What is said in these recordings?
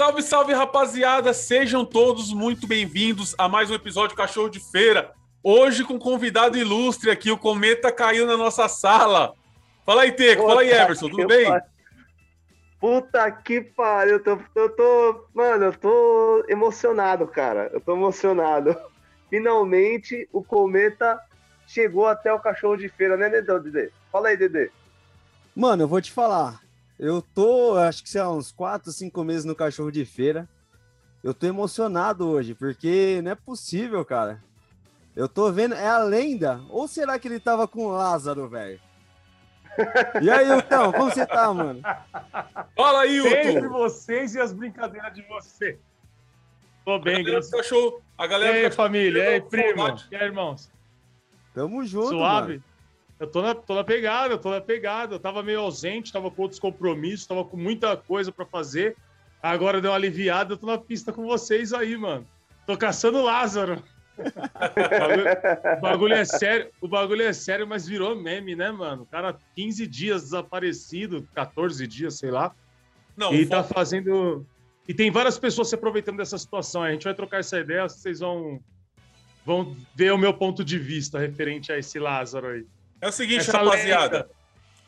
Salve, salve, rapaziada! Sejam todos muito bem-vindos a mais um episódio Cachorro de Feira. Hoje com convidado ilustre aqui, o Cometa caiu na nossa sala. Fala aí, Teco. Fala aí, Everson. Tudo bem? Par... Puta que pariu. Eu tô, eu tô. Mano, eu tô emocionado, cara. Eu tô emocionado. Finalmente o Cometa chegou até o Cachorro de Feira, né, Dedê? Fala aí, Dedê. Mano, eu vou te falar. Eu tô, acho que sei lá, uns 4, 5 meses no cachorro de feira. Eu tô emocionado hoje, porque não é possível, cara. Eu tô vendo, é a lenda? Ou será que ele tava com Lázaro, velho? E aí, então, como você tá, mano? Fala aí, Hilton! Entre vocês e as brincadeiras de você. Tô bem, graças a Deus. A galera e aí, família, e aí, primo, e aí, irmãos? Tamo junto, Suave? Mano. Eu tô na, tô na pegada, eu tô na pegada. Eu tava meio ausente, tava com outros compromissos, tava com muita coisa para fazer. Agora deu uma aliviada, eu tô na pista com vocês aí, mano. Tô caçando Lázaro. o, bagulho, o bagulho é sério, o bagulho é sério, mas virou meme, né, mano? O cara 15 dias desaparecido, 14 dias, sei lá. Não, e tá fazendo. E tem várias pessoas se aproveitando dessa situação. A gente vai trocar essa ideia, vocês vão, vão ver o meu ponto de vista referente a esse Lázaro aí. É o seguinte, Essa rapaziada. Lenta.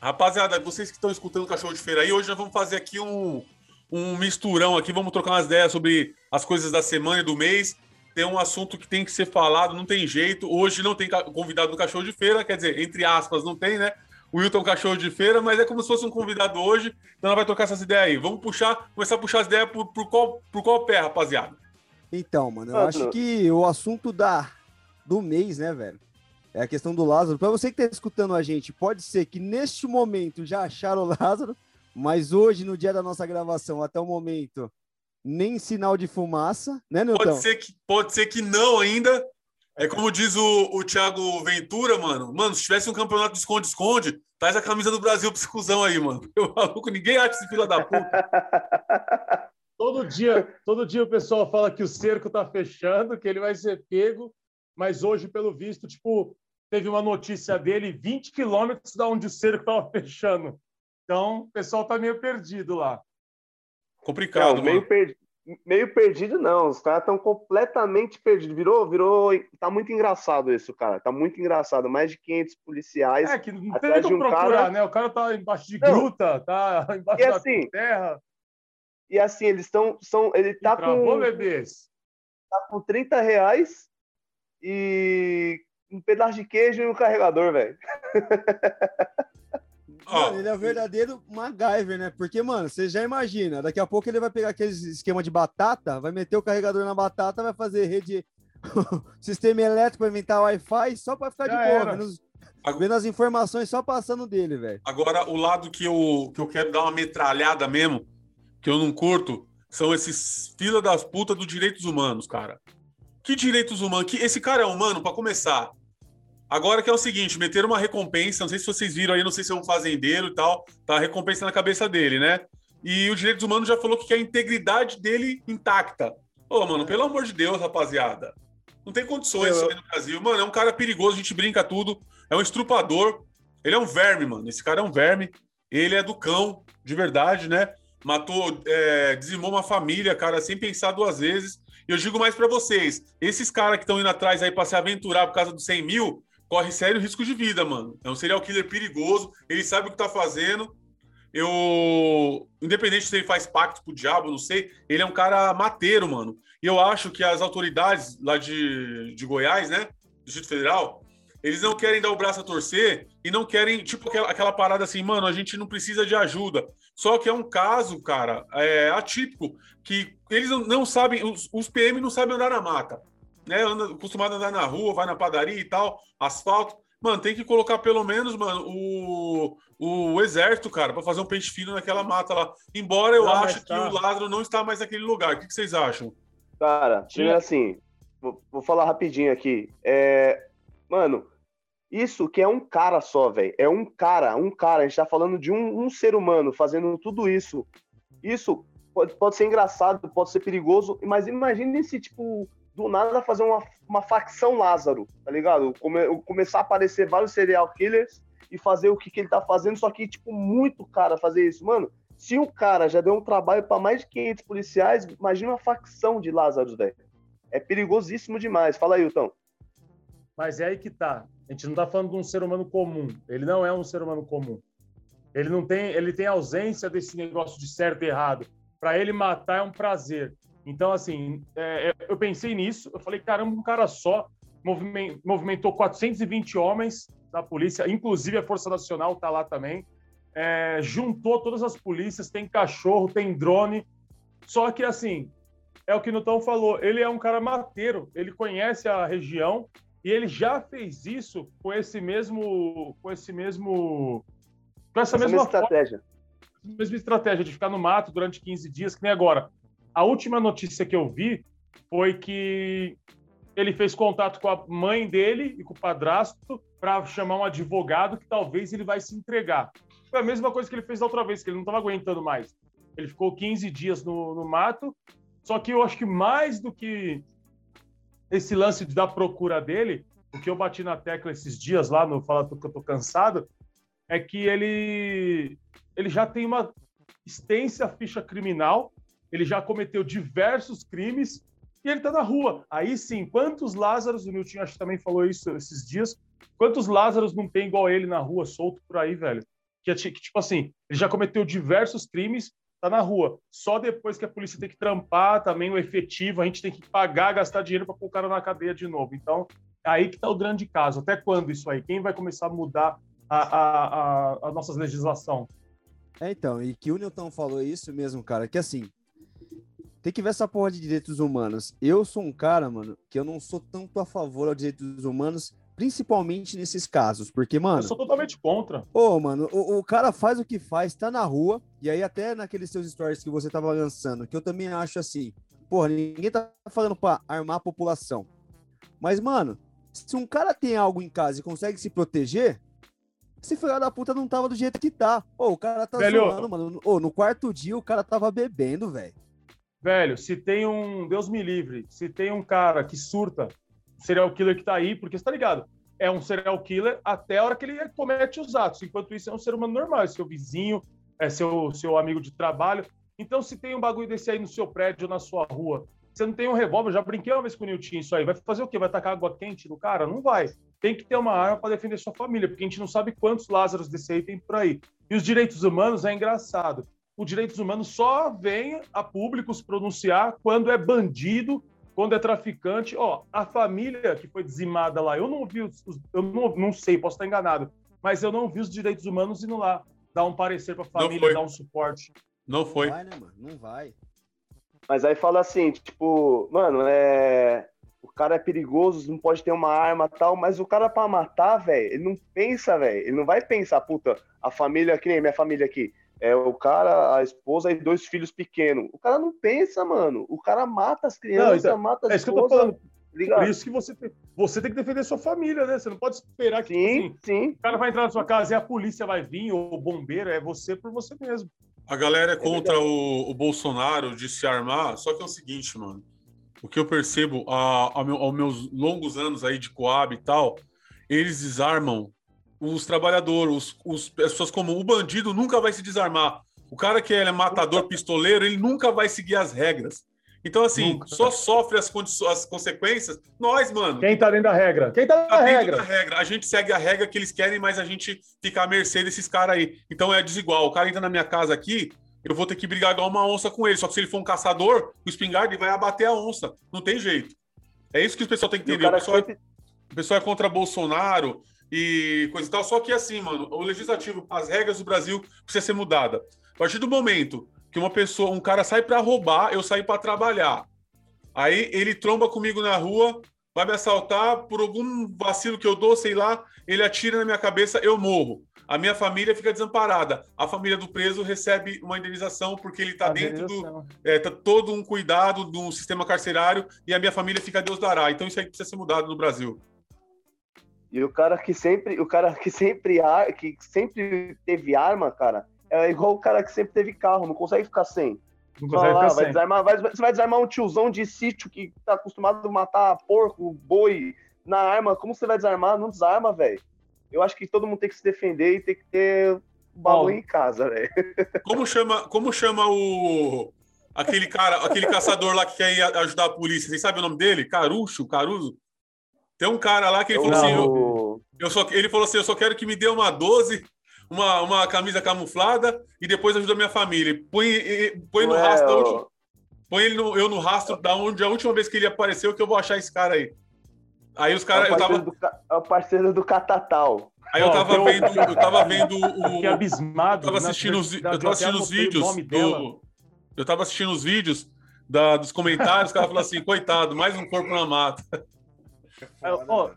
Rapaziada, vocês que estão escutando o Cachorro de Feira aí, hoje nós vamos fazer aqui um, um misturão aqui, vamos trocar umas ideias sobre as coisas da semana e do mês. Tem um assunto que tem que ser falado, não tem jeito. Hoje não tem convidado do Cachorro de Feira, quer dizer, entre aspas, não tem, né? O Wilton é um cachorro de feira, mas é como se fosse um convidado hoje. Então nós vai trocar essas ideias aí. Vamos puxar, começar a puxar as ideias por, por, qual, por qual pé, rapaziada? Então, mano, eu acho que o assunto da, do mês, né, velho? É a questão do Lázaro. Para você que está escutando a gente, pode ser que neste momento já acharam o Lázaro, mas hoje, no dia da nossa gravação, até o momento, nem sinal de fumaça, né, Nilton? Pode ser que, pode ser que não ainda. É como diz o, o Thiago Ventura, mano. Mano, se tivesse um campeonato de esconde-esconde, traz a camisa do Brasil esse cuzão aí, mano. Eu maluco, ninguém acha esse fila da puta. todo dia, todo dia o pessoal fala que o cerco tá fechando, que ele vai ser pego, mas hoje, pelo visto, tipo, teve uma notícia dele 20 quilômetros da onde o cerco estava fechando. Então, o pessoal está meio perdido lá. Complicado, não, meio, per... meio perdido não, os caras estão completamente perdidos. Virou, virou, tá muito engraçado isso, cara. Tá muito engraçado. Mais de 500 policiais. É que não tem como um procurar, cara... né? O cara tá embaixo de não. gruta, tá embaixo e da assim, terra. E assim, eles estão, são, ele tá com, bebês. tá com 30 reais e um pedaço de queijo e um carregador, velho. Mano, ele é o verdadeiro MacGyver, né? Porque, mano, você já imagina, daqui a pouco ele vai pegar aquele esquema de batata, vai meter o carregador na batata, vai fazer rede, sistema elétrico, vai inventar Wi-Fi só pra ficar já de boa, vendo, vendo, as informações só passando dele, velho. Agora, o lado que eu, que eu quero dar uma metralhada mesmo, que eu não curto, são esses fila das putas dos direitos humanos, cara. Que direitos humanos? Que esse cara é humano, para começar. Agora que é o seguinte, meteram uma recompensa, não sei se vocês viram aí, não sei se é um fazendeiro e tal, tá a recompensa na cabeça dele, né? E o Direitos Humanos já falou que quer a integridade dele intacta. Ô, mano, pelo amor de Deus, rapaziada. Não tem condições isso aí no Brasil. Mano, é um cara perigoso, a gente brinca tudo. É um estrupador. Ele é um verme, mano. Esse cara é um verme. Ele é do cão, de verdade, né? Matou, é, dizimou uma família, cara, sem pensar duas vezes. E eu digo mais para vocês: esses caras que estão indo atrás aí para se aventurar por causa dos 100 mil, corre sério risco de vida, mano. É um serial killer perigoso, ele sabe o que tá fazendo. Eu, independente se ele faz pacto com o diabo, não sei, ele é um cara mateiro, mano. E eu acho que as autoridades lá de, de Goiás, né, do Distrito Federal, eles não querem dar o braço a torcer e não querem, tipo, aquela, aquela parada assim, mano, a gente não precisa de ajuda. Só que é um caso, cara, é, atípico, que eles não sabem, os, os PM não sabem andar na mata né, anda, acostumado a andar na rua, vai na padaria e tal, asfalto. Mano, tem que colocar pelo menos, mano, o, o exército, cara, para fazer um peixe fino naquela mata lá. Embora eu não, acho tá. que o Lázaro não está mais naquele lugar. O que, que vocês acham? Cara, primeiro assim, vou, vou, falar rapidinho aqui. É, mano, isso que é um cara só, velho. É um cara, um cara. A gente tá falando de um, um ser humano fazendo tudo isso. Isso pode, pode ser engraçado, pode ser perigoso, mas imagine esse tipo do nada fazer uma, uma facção Lázaro, tá ligado? Come, começar a aparecer vários serial killers e fazer o que, que ele tá fazendo, só que, tipo, muito cara fazer isso. Mano, Se o cara já deu um trabalho para mais de 500 policiais, imagina uma facção de Lázaros, velho. É perigosíssimo demais. Fala aí, Hilton. Mas é aí que tá. A gente não tá falando de um ser humano comum. Ele não é um ser humano comum. Ele não tem, ele tem ausência desse negócio de certo e errado. Para ele matar é um prazer. Então, assim, é, é eu pensei nisso. Eu falei, caramba, um cara só movimentou 420 homens da polícia, inclusive a Força Nacional está lá também. É, juntou todas as polícias, tem cachorro, tem drone. Só que, assim, é o que o Nutão falou, ele é um cara mateiro, ele conhece a região e ele já fez isso com esse mesmo, com esse mesmo, com essa, essa mesma estratégia. Forma, mesma estratégia de ficar no mato durante 15 dias, que nem agora. A última notícia que eu vi foi que ele fez contato com a mãe dele e com o padrasto para chamar um advogado que talvez ele vai se entregar. Foi a mesma coisa que ele fez da outra vez, que ele não estava aguentando mais. Ele ficou 15 dias no, no, mato, só que eu acho que mais do que esse lance da procura dele, o que eu bati na tecla esses dias lá no Fala que eu tô cansado, é que ele, ele já tem uma extensa ficha criminal, ele já cometeu diversos crimes e ele está na rua. Aí sim, quantos Lázaros, o Nilton acho que também falou isso esses dias, quantos Lázaros não tem igual ele na rua, solto por aí, velho? Que, que tipo assim, ele já cometeu diversos crimes, tá na rua. Só depois que a polícia tem que trampar também o efetivo, a gente tem que pagar, gastar dinheiro para pôr o cara na cadeia de novo. Então, é aí que está o grande caso. Até quando isso aí? Quem vai começar a mudar a, a, a, a nossa legislação? É, então, e que o Newton falou isso mesmo, cara, que assim, tem que ver essa porra de direitos humanos. Eu sou um cara, mano, que eu não sou tanto a favor aos direitos humanos, principalmente nesses casos, porque, mano. Eu sou totalmente contra. Ô, mano, o, o cara faz o que faz, tá na rua, e aí até naqueles seus stories que você tava lançando, que eu também acho assim, porra, ninguém tá falando pra armar a população. Mas, mano, se um cara tem algo em casa e consegue se proteger, esse filho da puta não tava do jeito que tá. Ô, o cara tá velho, zoando, mano. Ô, no quarto dia o cara tava bebendo, velho. Velho, se tem um. Deus me livre, se tem um cara que surta, serial killer que tá aí, porque você tá ligado? É um serial killer até a hora que ele comete os atos. Enquanto isso, é um ser humano normal, é seu vizinho, é seu, seu amigo de trabalho. Então, se tem um bagulho desse aí no seu prédio na sua rua, você não tem um revólver, já brinquei uma vez com o Nilton isso aí. Vai fazer o quê? Vai tacar água quente no cara? Não vai. Tem que ter uma arma para defender sua família, porque a gente não sabe quantos Lázaros desse aí tem por aí. E os direitos humanos é engraçado o direitos humanos só vem a público se pronunciar quando é bandido, quando é traficante. Ó, a família que foi dizimada lá, eu não vi, os, eu não, não sei, posso estar enganado, mas eu não vi os direitos humanos indo lá dar um parecer para a família, dar um suporte. Não foi. Não vai, né, mano? Não vai. Mas aí fala assim, tipo, mano, é. O cara é perigoso, não pode ter uma arma tal, mas o cara para matar, velho, ele não pensa, velho. Ele não vai pensar, puta, a família, que nem minha família aqui é o cara, a esposa e dois filhos pequenos. O cara não pensa, mano. O cara mata as crianças, não, então, mata as É isso que eu tô falando. Ligado? Por isso que você tem, você tem que defender sua família, né? Você não pode esperar que sim, tipo assim, sim. o cara vai entrar na sua casa e a polícia vai vir, ou o bombeiro, é você por você mesmo. A galera é contra é o, o, Bolsonaro de se armar, só que é o seguinte, mano. O que eu percebo a, a meu, aos meus longos anos aí de Coab e tal, eles desarmam os trabalhadores, os, os pessoas como o bandido nunca vai se desarmar. O cara que é matador, pistoleiro, ele nunca vai seguir as regras. Então, assim, nunca. só sofre as, as, consequências nós, mano. Quem tá dentro da regra? Quem tá dentro, tá da, regra? da regra? A gente segue a regra que eles querem, mas a gente fica à mercê desses caras aí. Então é desigual. O cara entra na minha casa aqui, eu vou ter que brigar igual uma onça com ele. Só que se ele for um caçador, o espingarda vai abater a onça. Não tem jeito. É isso que o pessoal tem que entender. O, o, pessoal, é, o pessoal é contra Bolsonaro, e coisa e tal. Só que assim, mano, o legislativo, as regras do Brasil precisam ser mudadas. A partir do momento que uma pessoa, um cara sai para roubar, eu saio para trabalhar. Aí ele tromba comigo na rua, vai me assaltar por algum vacilo que eu dou, sei lá, ele atira na minha cabeça, eu morro. A minha família fica desamparada. A família do preso recebe uma indenização porque ele está dentro do. É, tá todo um cuidado do sistema carcerário e a minha família fica Deus dará. Então isso aí precisa ser mudado no Brasil. E o cara que sempre, o cara que sempre, que sempre teve arma, cara, é igual o cara que sempre teve carro, não consegue ficar sem. Não consegue ficar vai sem. Desarmar, vai, você vai desarmar um tiozão de sítio que tá acostumado a matar porco, boi na arma, como você vai desarmar? Não desarma, velho. Eu acho que todo mundo tem que se defender e tem que ter bagulho em casa, velho. Como chama, como chama o. Aquele cara, aquele caçador lá que quer ir ajudar a polícia? Vocês sabem o nome dele? Carucho, Caruso? Tem um cara lá que ele falou assim: eu, eu só, ele falou assim: eu só quero que me dê uma 12, uma, uma camisa camuflada e depois ajuda a minha família. Põe, põe no rastro. Última, põe ele no, eu no rastro da onde a última vez que ele apareceu que eu vou achar esse cara aí. Aí os caras. É, o tava... do, é o parceiro do Catatal. Aí eu tava Ó, vendo, eu tava vendo o. Que abismado. Eu tava assistindo os, eu tava assistindo os vídeos do. Eu tava assistindo os vídeos da, dos comentários, o cara falou assim: coitado, mais um corpo na mata. Oh,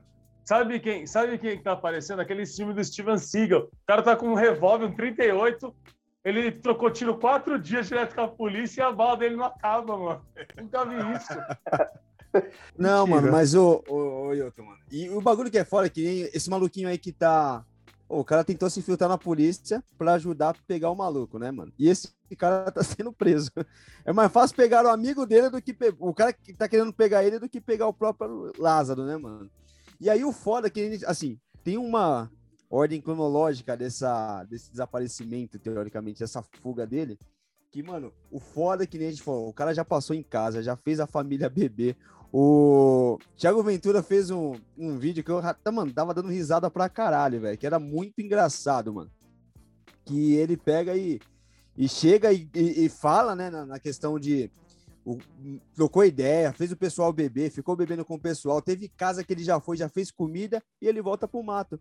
sabe quem, sabe quem tá aparecendo? Aquele filme do Steven Seagal. O cara tá com um revólver, um 38. Ele trocou tiro quatro dias direto com a polícia e a bala dele não acaba, mano. Nunca vi isso. Não, Mentira. mano, mas o, o, o Yoto, mano. E o bagulho que é fora é que esse maluquinho aí que tá. O cara tentou se infiltrar na polícia pra ajudar a pegar o maluco, né, mano? E esse cara tá sendo preso. É mais fácil pegar o amigo dele do que pe... o cara que tá querendo pegar ele do que pegar o próprio Lázaro, né, mano? E aí o foda é que, assim, tem uma ordem cronológica dessa, desse desaparecimento, teoricamente, essa fuga dele, que, mano, o foda é que nem a gente falou, o cara já passou em casa, já fez a família beber. O Thiago Ventura fez um, um vídeo que eu mano, tava dando risada pra caralho, velho, que era muito engraçado, mano. Que ele pega e, e chega e, e, e fala, né, na, na questão de o, trocou ideia, fez o pessoal beber, ficou bebendo com o pessoal, teve casa que ele já foi, já fez comida e ele volta pro mato.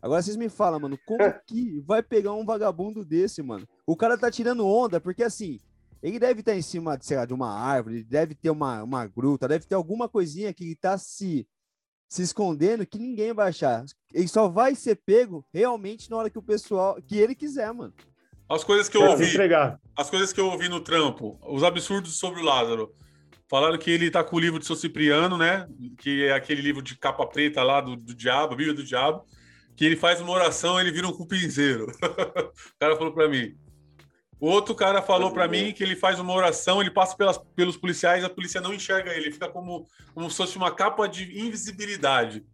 Agora vocês me falam, mano, como que vai pegar um vagabundo desse, mano? O cara tá tirando onda, porque assim, ele deve estar em cima, sei lá, de uma árvore, deve ter uma, uma gruta, deve ter alguma coisinha que tá se, se escondendo que ninguém vai achar. Ele só vai ser pego realmente na hora que o pessoal, que ele quiser, mano. As coisas que eu ouvi. As coisas que eu ouvi no trampo, os absurdos sobre o Lázaro. Falaram que ele tá com o livro de São Cipriano, né? Que é aquele livro de capa preta lá do, do diabo, Bíblia do Diabo. Que ele faz uma oração ele vira um cupinzeiro. o cara falou para mim. O outro cara falou para mim que ele faz uma oração, ele passa pelas, pelos policiais, a polícia não enxerga ele, fica como, como se fosse uma capa de invisibilidade.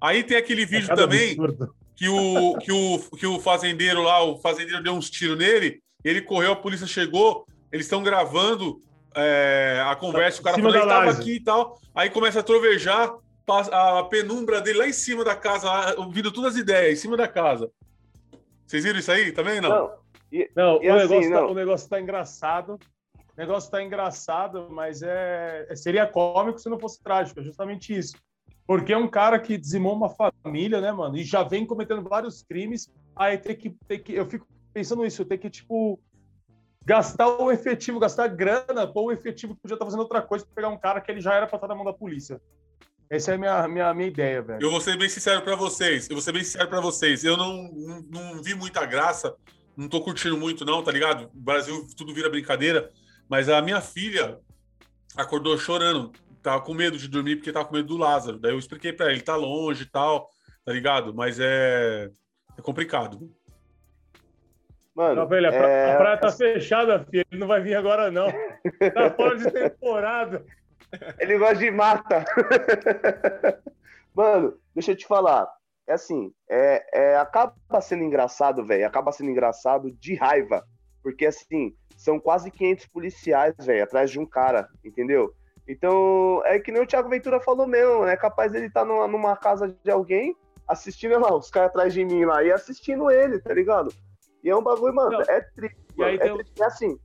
Aí tem aquele é vídeo é também absurdo que o, que o, que o fazendeiro lá, o fazendeiro deu uns tiros nele, ele correu, a polícia chegou, eles estão gravando é, a conversa, o cara falou, estava aqui e tal, aí começa a trovejar a penumbra dele lá em cima da casa, ouvindo todas as ideias, em cima da casa. Vocês viram isso aí também, não? Não, e, não, e o, assim, negócio tá, não. Tá, o negócio tá engraçado, o negócio tá engraçado, mas é, seria cômico se não fosse trágico, é justamente isso. Porque é um cara que dizimou uma família, né, mano? E já vem cometendo vários crimes. Aí tem que, tem que. Eu fico pensando isso, tem que, tipo, gastar o efetivo, gastar grana, pôr o efetivo que podia estar fazendo outra coisa para pegar um cara que ele já era para estar na mão da polícia. Essa é a minha, minha, minha ideia, velho. Eu vou ser bem sincero para vocês. Eu vou ser bem sincero para vocês. Eu não, não, não, vi muita graça. Não tô curtindo muito, não, tá ligado? O Brasil tudo vira brincadeira. Mas a minha filha acordou chorando tava com medo de dormir porque tava com medo do Lázaro. Daí eu expliquei para ele, tá longe e tal, tá ligado? Mas é, é complicado. Mano, não, velho, a, é... a, praia tá fechada, filho. Ele não vai vir agora, não. Tá fora de temporada. Ele gosta de mata. Mano, deixa eu te falar. É assim, é, é acaba sendo engraçado, velho. Acaba sendo engraçado de raiva. Porque, assim, são quase 500 policiais, velho, atrás de um cara, entendeu? Então, é que nem o Thiago Ventura falou mesmo, é capaz ele estar tá numa, numa, casa de alguém, assistindo lá, os caras atrás de mim lá, e assistindo ele, tá ligado? E é um bagulho, mano, Não. é triste. Mano, é, triste. é assim,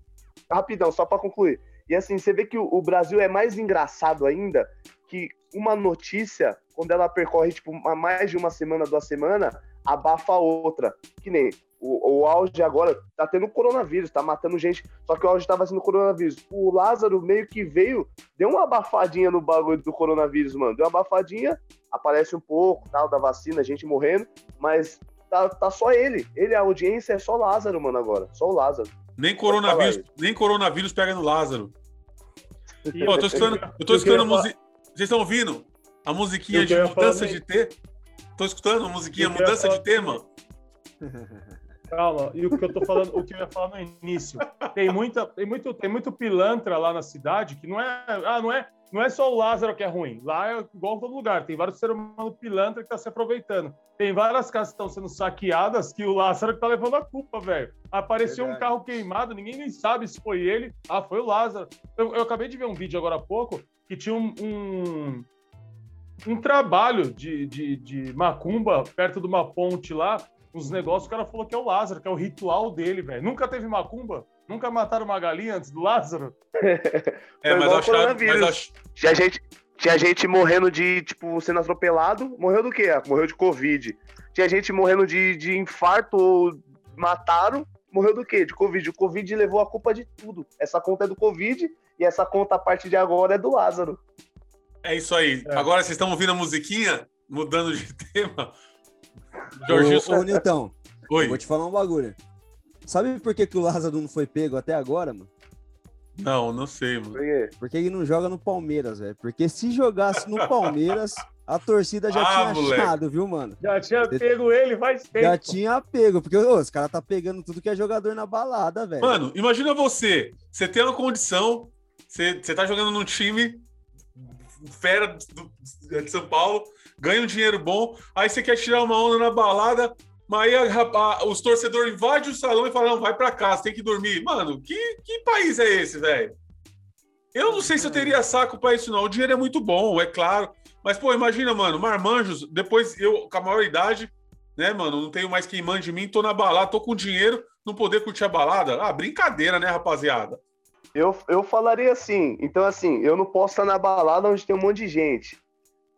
rapidão, só pra concluir. E assim, você vê que o, o Brasil é mais engraçado ainda que uma notícia, quando ela percorre, tipo, mais de uma semana, duas semanas, abafa outra. Que nem o, o auge agora tá tendo coronavírus, tá matando gente. Só que o auge tava sendo coronavírus. O Lázaro meio que veio, deu uma abafadinha no bagulho do coronavírus, mano. Deu uma abafadinha, aparece um pouco, tal, da vacina, gente morrendo, mas tá, tá só ele. Ele, a audiência é só Lázaro, mano, agora. Só o Lázaro. Nem coronavírus, nem coronavírus pega no Lázaro. Pô, eu tô escutando, eu tô escutando a música. Vocês estão ouvindo? A musiquinha de mudança de T? Tô escutando a musiquinha mudança de tema. Calma, e o que eu tô falando, o que eu ia falar no início. Tem muita, tem muito, tem muito pilantra lá na cidade que não é, ah, não é, não é só o Lázaro que é ruim. Lá é igual em todo lugar, tem vários seres humanos pilantra que tá se aproveitando. Tem várias casas que estão sendo saqueadas que o Lázaro que tá levando a culpa, velho. Apareceu Verdade. um carro queimado, ninguém nem sabe se foi ele. Ah, foi o Lázaro. Eu, eu acabei de ver um vídeo agora há pouco que tinha um, um um trabalho de, de, de macumba perto de uma ponte lá, uns negócios, o cara falou que é o Lázaro, que é o ritual dele, velho. Nunca teve macumba? Nunca mataram uma galinha antes do Lázaro? é, mas acho, mas acho... Tinha gente, tinha gente morrendo de, tipo, sendo atropelado. Morreu do quê? Morreu de Covid. Tinha gente morrendo de, de infarto ou mataram. Morreu do quê? De Covid. O Covid levou a culpa de tudo. Essa conta é do Covid e essa conta a partir de agora é do Lázaro. É isso aí. É. Agora vocês estão ouvindo a musiquinha? Mudando de tema. Jorginho. Ô, ô Nilton. Oi. Vou te falar um bagulho. Sabe por que, que o Lázaro não foi pego até agora, mano? Não, não sei, mano. Por quê? Porque ele não joga no Palmeiras, velho. Porque se jogasse no Palmeiras, a torcida já ah, tinha moleque. achado, viu, mano? Já tinha pego ele faz tempo. Já tinha pego, porque ô, os caras tá pegando tudo que é jogador na balada, velho. Mano, imagina você. Você tem uma condição, você, você tá jogando num time fera do, de São Paulo, ganha um dinheiro bom, aí você quer tirar uma onda na balada, mas aí a, a, os torcedores invadem o salão e falam, não, vai pra casa, tem que dormir. Mano, que, que país é esse, velho? Eu não sei se eu teria saco pra isso, não. O dinheiro é muito bom, é claro. Mas, pô, imagina, mano, Marmanjos, depois eu, com a maior idade, né, mano, não tenho mais quem mande mim, tô na balada, tô com dinheiro, não poder curtir a balada. Ah, brincadeira, né, rapaziada? Eu, eu falaria assim, então assim, eu não posso estar na balada onde tem um monte de gente.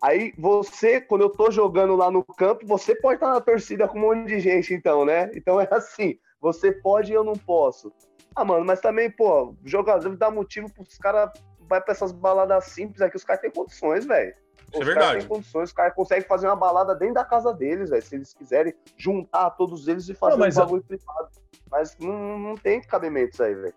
Aí você, quando eu tô jogando lá no campo, você pode estar na torcida com um monte de gente, então, né? Então é assim, você pode e eu não posso. Ah, mano, mas também, pô, jogador dá motivo pros caras vai pra essas baladas simples aqui, os caras têm condições, velho. É os caras têm condições, os caras conseguem fazer uma balada dentro da casa deles, velho. Se eles quiserem juntar todos eles e fazer não, um bagulho eu... privado. Mas não, não tem cabimento isso aí, velho.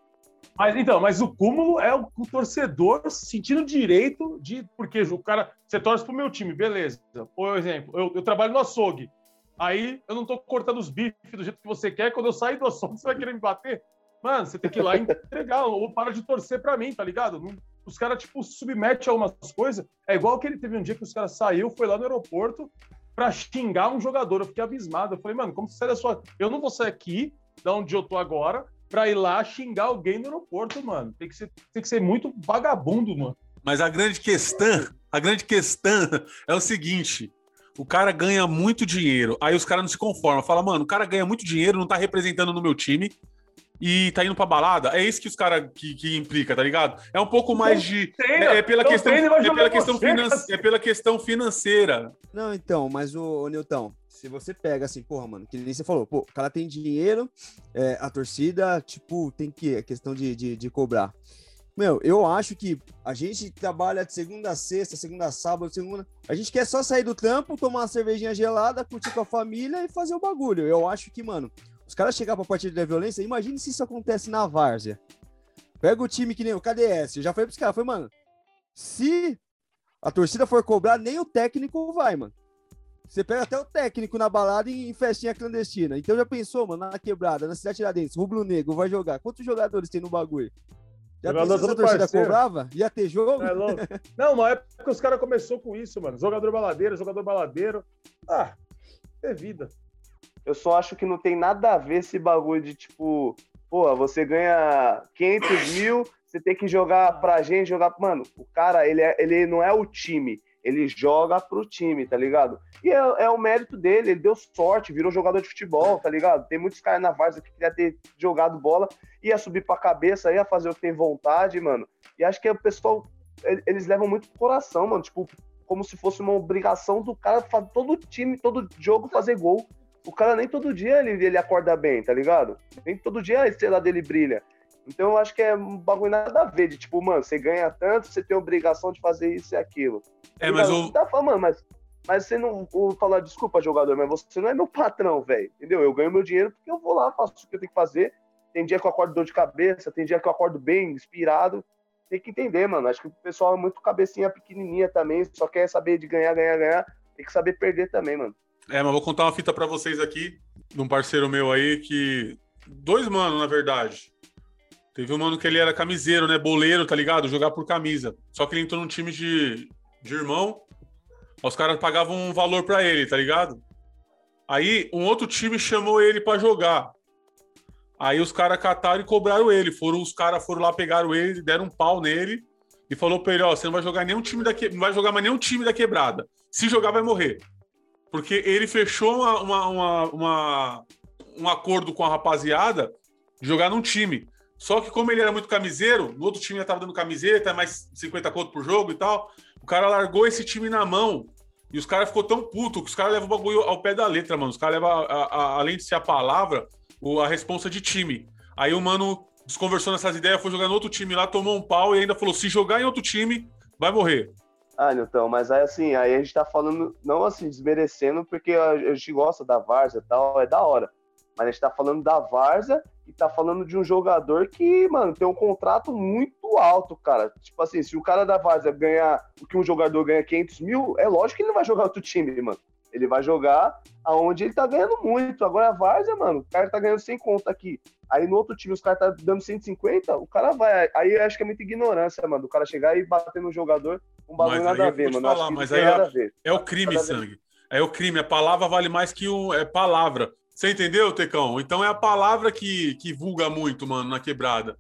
Mas então, mas o cúmulo é o, o, torcedor sentindo direito de. Porque o cara. Você torce pro meu time, beleza. Por exemplo, eu, eu trabalho no açougue. Aí eu não tô cortando os bifes do jeito que você quer. Quando eu sair do açougue, você vai querer me bater? Mano, você tem que ir lá e entregar, ou para de torcer pra mim, tá ligado? Os caras, tipo, submetem a algumas coisas. É igual que ele teve um dia que os caras saiu, foi lá no aeroporto pra xingar um jogador. Eu fiquei abismado. Eu falei, mano, como você sai da sua. Eu não vou sair aqui, da onde eu tô agora, pra ir lá xingar alguém no aeroporto, mano. Tem que ser, tem que ser muito vagabundo, mano. Mas a grande questão, a grande questão é o seguinte: o cara ganha muito dinheiro, aí os caras não se conformam. Fala, mano, o cara ganha muito dinheiro, não tá representando no meu time e tá indo pra balada. É isso que os caras que, que implica, tá ligado? É um pouco mais de. É, é, pela questão, é, pela questão finance, é pela questão financeira. Não, então, mas o, o Newton, se você pega assim, porra, mano, que nem você falou, pô, o cara tem dinheiro, é, a torcida, tipo, tem que. É questão de, de, de, cobrar. Meu, eu acho que a gente trabalha de segunda a sexta, segunda a sábado, segunda. A gente quer só sair do trampo, tomar uma cervejinha gelada, curtir com a família e fazer o bagulho. Eu acho que, mano, os caras chegar pra partida da violência, imagine se isso acontece na várzea. Pega o time que nem o KDS, eu já falei pros caras, foi, mano, se a torcida for cobrar, nem o técnico vai, mano. Você pega até o técnico na balada e em festinha clandestina. Então já pensou, mano, na quebrada, na cidade Tiradentes, Rubro Negro vai jogar. Quantos jogadores tem no bagulho? Já Jogador pensou se a torcida parceiro. cobrava? Ia ter jogo? É Não, uma época que os caras começou com isso, mano. Jogador baladeiro, jogador baladeiro. Ah, é vida. Eu só acho que não tem nada a ver esse bagulho de tipo, pô, você ganha 500 mil, você tem que jogar pra gente, jogar. Mano, o cara, ele, é, ele não é o time ele joga pro time, tá ligado? E é, é, o mérito dele, ele deu sorte, virou jogador de futebol, tá ligado? Tem muitos caras na Varsa que queria ter jogado bola, ia subir pra cabeça, ia fazer o que tem vontade, mano. E acho que o pessoal, eles levam muito pro coração, mano, tipo, como se fosse uma obrigação do cara, todo time, todo jogo fazer gol. O cara nem todo dia ele, ele acorda bem, tá ligado? Nem todo dia a estrela dele brilha. Então eu acho que é um bagulho nada a ver, de tipo, mano, você ganha tanto, você tem obrigação de fazer isso e aquilo. É, mas o. Tá falando, mas, mas você não. Vou falar, desculpa, jogador, mas você não é meu patrão, velho. Entendeu? Eu ganho meu dinheiro porque eu vou lá, faço o que eu tenho que fazer. Tem dia que eu acordo dor de cabeça, tem dia que eu acordo bem, inspirado. Tem que entender, mano. Acho que o pessoal é muito cabecinha pequenininha também, só quer saber de ganhar, ganhar, ganhar. Tem que saber perder também, mano. É, mas vou contar uma fita para vocês aqui. de um parceiro meu aí que. Dois manos, na verdade. Teve um mano que ele era camiseiro, né? Boleiro, tá ligado? Jogar por camisa. Só que ele entrou num time de, de irmão. Os caras pagavam um valor para ele, tá ligado? Aí um outro time chamou ele para jogar. Aí os caras cataram e cobraram ele. Foram, os caras foram lá, pegaram ele, deram um pau nele e falou pra ele: Ó, você não vai jogar nenhum time da que... não vai jogar mais nenhum time da quebrada. Se jogar, vai morrer. Porque ele fechou uma, uma, uma, uma um acordo com a rapaziada de jogar num time. Só que, como ele era muito camiseiro, no outro time já tava dando camiseta, mais 50 conto por jogo e tal. O cara largou esse time na mão. E os caras ficou tão puto que os caras levam o bagulho ao pé da letra, mano. Os caras levam, a, a, além de ser a palavra, a responsa de time. Aí o mano desconversou nessas ideias, foi jogar no outro time lá, tomou um pau e ainda falou: se jogar em outro time, vai morrer. Ah, Nilton, mas aí assim, aí a gente tá falando, não assim, desmerecendo, porque a gente gosta da Varsa e tal, é da hora. Mas a gente tá falando da Varsa e tá falando de um jogador que, mano, tem um contrato muito alto, cara. Tipo assim, se o cara da Varsa ganhar o que um jogador ganha 500 mil, é lógico que ele não vai jogar outro time, mano. Ele vai jogar aonde ele tá ganhando muito. Agora a Várzea, mano, o cara tá ganhando 100 conto aqui. Aí no outro time os caras tá dando 150, o cara vai. Aí eu acho que é muita ignorância, mano. O cara chegar e bater no jogador, um bagulho nada a ver, mano. Falar, mas aí é, é, o crime, sangue. É o crime. A palavra vale mais que o. É palavra. Você entendeu, Tecão? Então é a palavra que, que vulga muito, mano, na quebrada.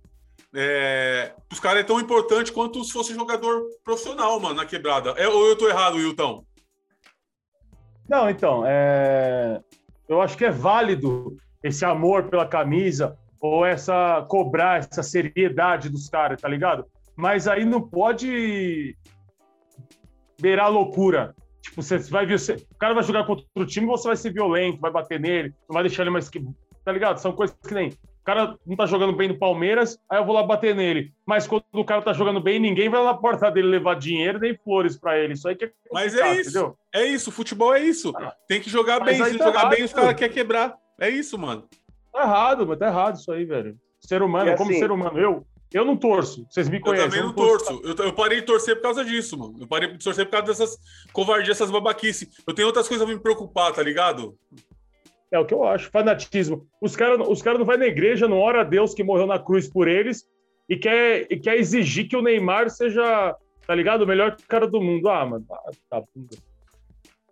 É, os caras é tão importante quanto se fosse jogador profissional, mano, na quebrada. É, ou eu tô errado, Wilton? Não, então, é... eu acho que é válido esse amor pela camisa ou essa cobrar essa seriedade dos caras, tá ligado? Mas aí não pode beirar loucura. Tipo, você vai ver, você... o cara vai jogar contra o time, você vai ser violento, vai bater nele, não vai deixar ele mais que, tá ligado? São coisas que nem cara não tá jogando bem no Palmeiras, aí eu vou lá bater nele. Mas quando o cara tá jogando bem, ninguém vai lá na porta dele levar dinheiro nem flores para ele. Isso aí que é Mas é isso. Entendeu? É isso, futebol é isso. Ah. Tem que jogar mas bem. Se tá jogar errado, bem, os caras querem quebrar. É isso, mano. Tá errado, mas tá errado isso aí, velho. Ser humano, assim, como ser humano, eu, eu não torço. Vocês me conhecem. Eu também não, não torço. torço. Eu, eu, parei de torcer por causa disso, mano. Eu parei de torcer por causa dessas covardias, essas babaquices. Eu tenho outras coisas a me preocupar, tá ligado? É o que eu acho, fanatismo. Os caras os cara não vai na igreja, não ora a Deus que morreu na cruz por eles e quer, e quer exigir que o Neymar seja, tá ligado? O melhor cara do mundo. Ah, mano, tá, tá.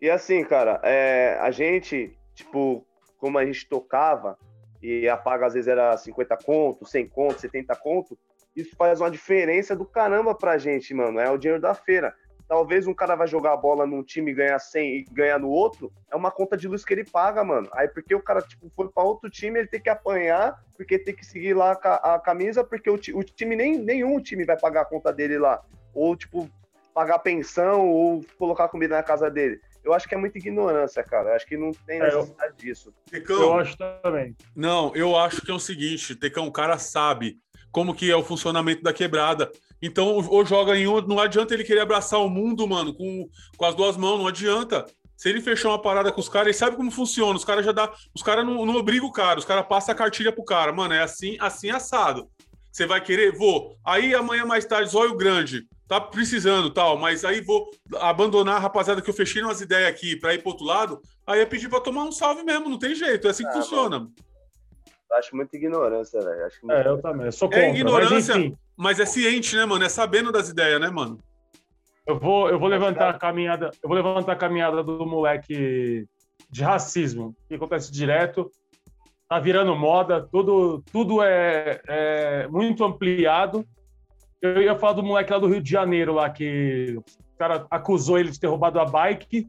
E assim, cara, é, a gente, tipo, como a gente tocava e a paga às vezes era 50 conto, 100 conto, 70 conto, isso faz uma diferença do caramba pra gente, mano. É o dinheiro da feira talvez um cara vai jogar a bola num time e ganhar 100 e ganhar no outro, é uma conta de luz que ele paga, mano. Aí porque o cara, tipo, foi para outro time, ele tem que apanhar, porque tem que seguir lá a, a camisa, porque o, o, time, nem, nenhum time vai pagar a conta dele lá. Ou, tipo, pagar pensão, ou colocar comida na casa dele. Eu acho que é muita ignorância, cara. Eu acho que não tem necessidade é, eu... disso. Tecão, eu acho também. Não, eu acho que é o seguinte, Tecão, o cara sabe como que é o funcionamento da quebrada. Então, ou joga em um, não adianta ele querer abraçar o mundo, mano, com, com as duas mãos, não adianta. Se ele fechar uma parada com os caras, ele sabe como funciona. Os caras já dá. Os caras não, não obrigam o cara, os caras passam a cartilha pro cara. Mano, é assim, assim assado. Você vai querer? Vou. Aí amanhã mais tarde, zóio grande. Tá precisando tal, mas aí vou abandonar a rapaziada que eu fechei umas ideias aqui pra ir pro outro lado. Aí é pedir pra tomar um salve mesmo, não tem jeito. É assim que ah, funciona. Mano. Acho muita ignorância, velho. É, eu também. Eu sou é contra, é ignorância, mas, mas, é ciente, né, mano? É sabendo das ideias, né, mano? Eu vou, eu vou levantar a caminhada. Eu vou levantar a caminhada do moleque de racismo, que acontece direto. Tá virando moda, tudo, tudo é, é muito ampliado. Eu ia falar do moleque lá do Rio de Janeiro, lá, que o cara acusou ele de ter roubado a bike.